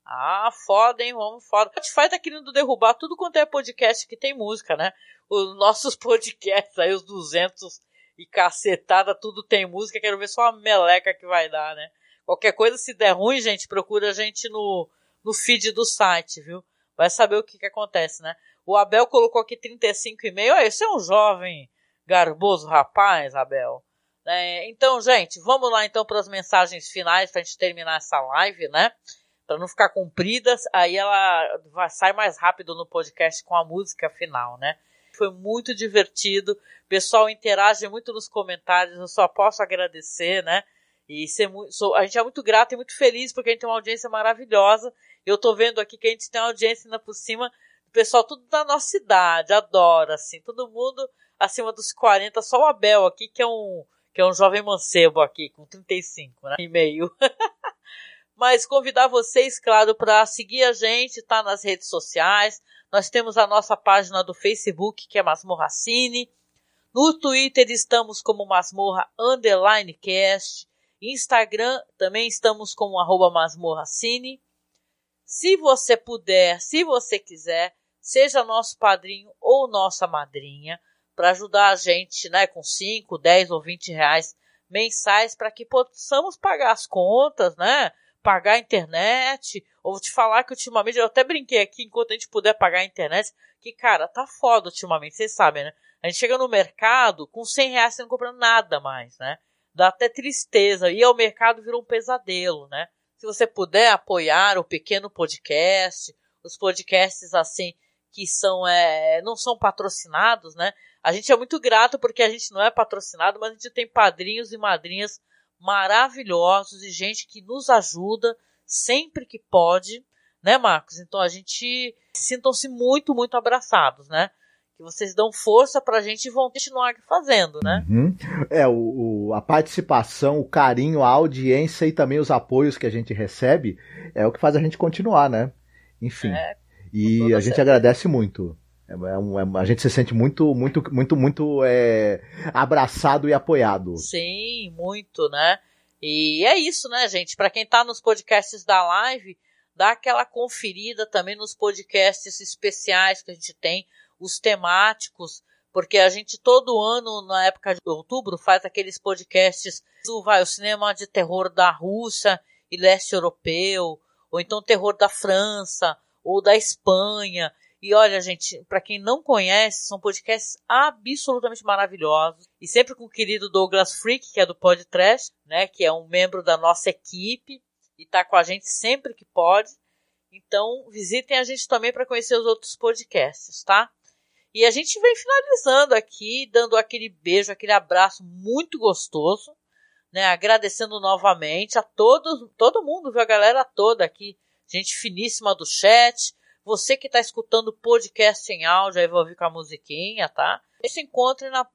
Ah, foda, hein? Vamos foda. O Spotify tá querendo derrubar tudo quanto é podcast que tem música, né? Os nossos podcasts aí, os 200 e cacetada, tudo tem música. Quero ver só a meleca que vai dar, né? Qualquer coisa, se der ruim, gente, procura a gente no, no feed do site, viu? Vai saber o que que acontece, né? O Abel colocou aqui 35,5. Olha, esse é um jovem garboso rapaz, Abel. É, então, gente, vamos lá então para as mensagens finais pra gente terminar essa live, né? Pra não ficar compridas, aí ela vai, sai mais rápido no podcast com a música final, né? Foi muito divertido. O pessoal interage muito nos comentários, eu só posso agradecer, né? E ser muito, sou, a gente é muito grato e muito feliz porque a gente tem uma audiência maravilhosa. Eu tô vendo aqui que a gente tem uma audiência ainda por cima, o pessoal tudo da nossa idade, adora, assim, todo mundo acima dos 40, só o Abel aqui, que é um, que é um jovem mancebo aqui, com 35, né? E meio. Mas convidar vocês, claro, para seguir a gente, tá nas redes sociais. Nós temos a nossa página do Facebook, que é Masmorra Cine. No Twitter estamos como Masmorra Underline Cast. Instagram também estamos como arroba Masmorra Cine. Se você puder, se você quiser, seja nosso padrinho ou nossa madrinha para ajudar a gente, né, com 5, 10 ou 20 reais mensais para que possamos pagar as contas, né? Pagar a internet. Ou vou te falar que ultimamente, eu até brinquei aqui, enquanto a gente puder pagar a internet, que, cara, tá foda ultimamente, vocês sabem, né? A gente chega no mercado com 100 reais você não compra nada mais, né? Dá até tristeza. E ao mercado virou um pesadelo, né? Se você puder apoiar o pequeno podcast, os podcasts assim que são é, não são patrocinados, né? A gente é muito grato porque a gente não é patrocinado, mas a gente tem padrinhos e madrinhas maravilhosos e gente que nos ajuda sempre que pode, né, Marcos? Então a gente sintam-se muito, muito abraçados, né? Que vocês dão força pra gente e vão continuar fazendo, né? Uhum. É, o, o, a participação, o carinho, a audiência e também os apoios que a gente recebe é o que faz a gente continuar, né? Enfim. É, e a gente certeza. agradece muito. É, um- é- a gente se sente muito, muito, muito, muito é, abraçado e apoiado. Sim, muito, né? E é isso, né, gente? Pra quem tá nos podcasts da live, dá aquela conferida também nos podcasts especiais que a gente tem. os temáticos, porque a gente todo ano, na época de outubro, faz aqueles podcasts do vai, o cinema de terror da Rússia e leste europeu, ou então terror da França, ou da Espanha. E olha, gente, para quem não conhece, são podcasts absolutamente maravilhosos. E sempre com o querido Douglas Freak, que é do Podcast, né, que é um membro da nossa equipe e tá com a gente sempre que pode. Então, visitem a gente também para conhecer os outros podcasts, tá? E a gente vem finalizando aqui, dando aquele beijo, aquele abraço muito gostoso, né? Agradecendo novamente a todos, todo mundo, viu? A galera toda aqui, gente finíssima do chat, você que está escutando o podcast em áudio, aí vai ouvir com a musiquinha, tá? E se encontre na,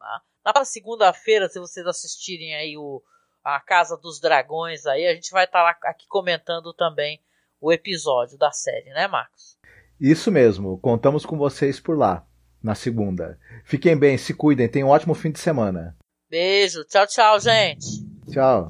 na segunda-feira, se vocês assistirem aí o, a Casa dos Dragões aí, a gente vai estar tá aqui comentando também o episódio da série, né, Marcos? Isso mesmo, contamos com vocês por lá, na segunda. Fiquem bem, se cuidem, tenham um ótimo fim de semana. Beijo, tchau, tchau, gente. Tchau.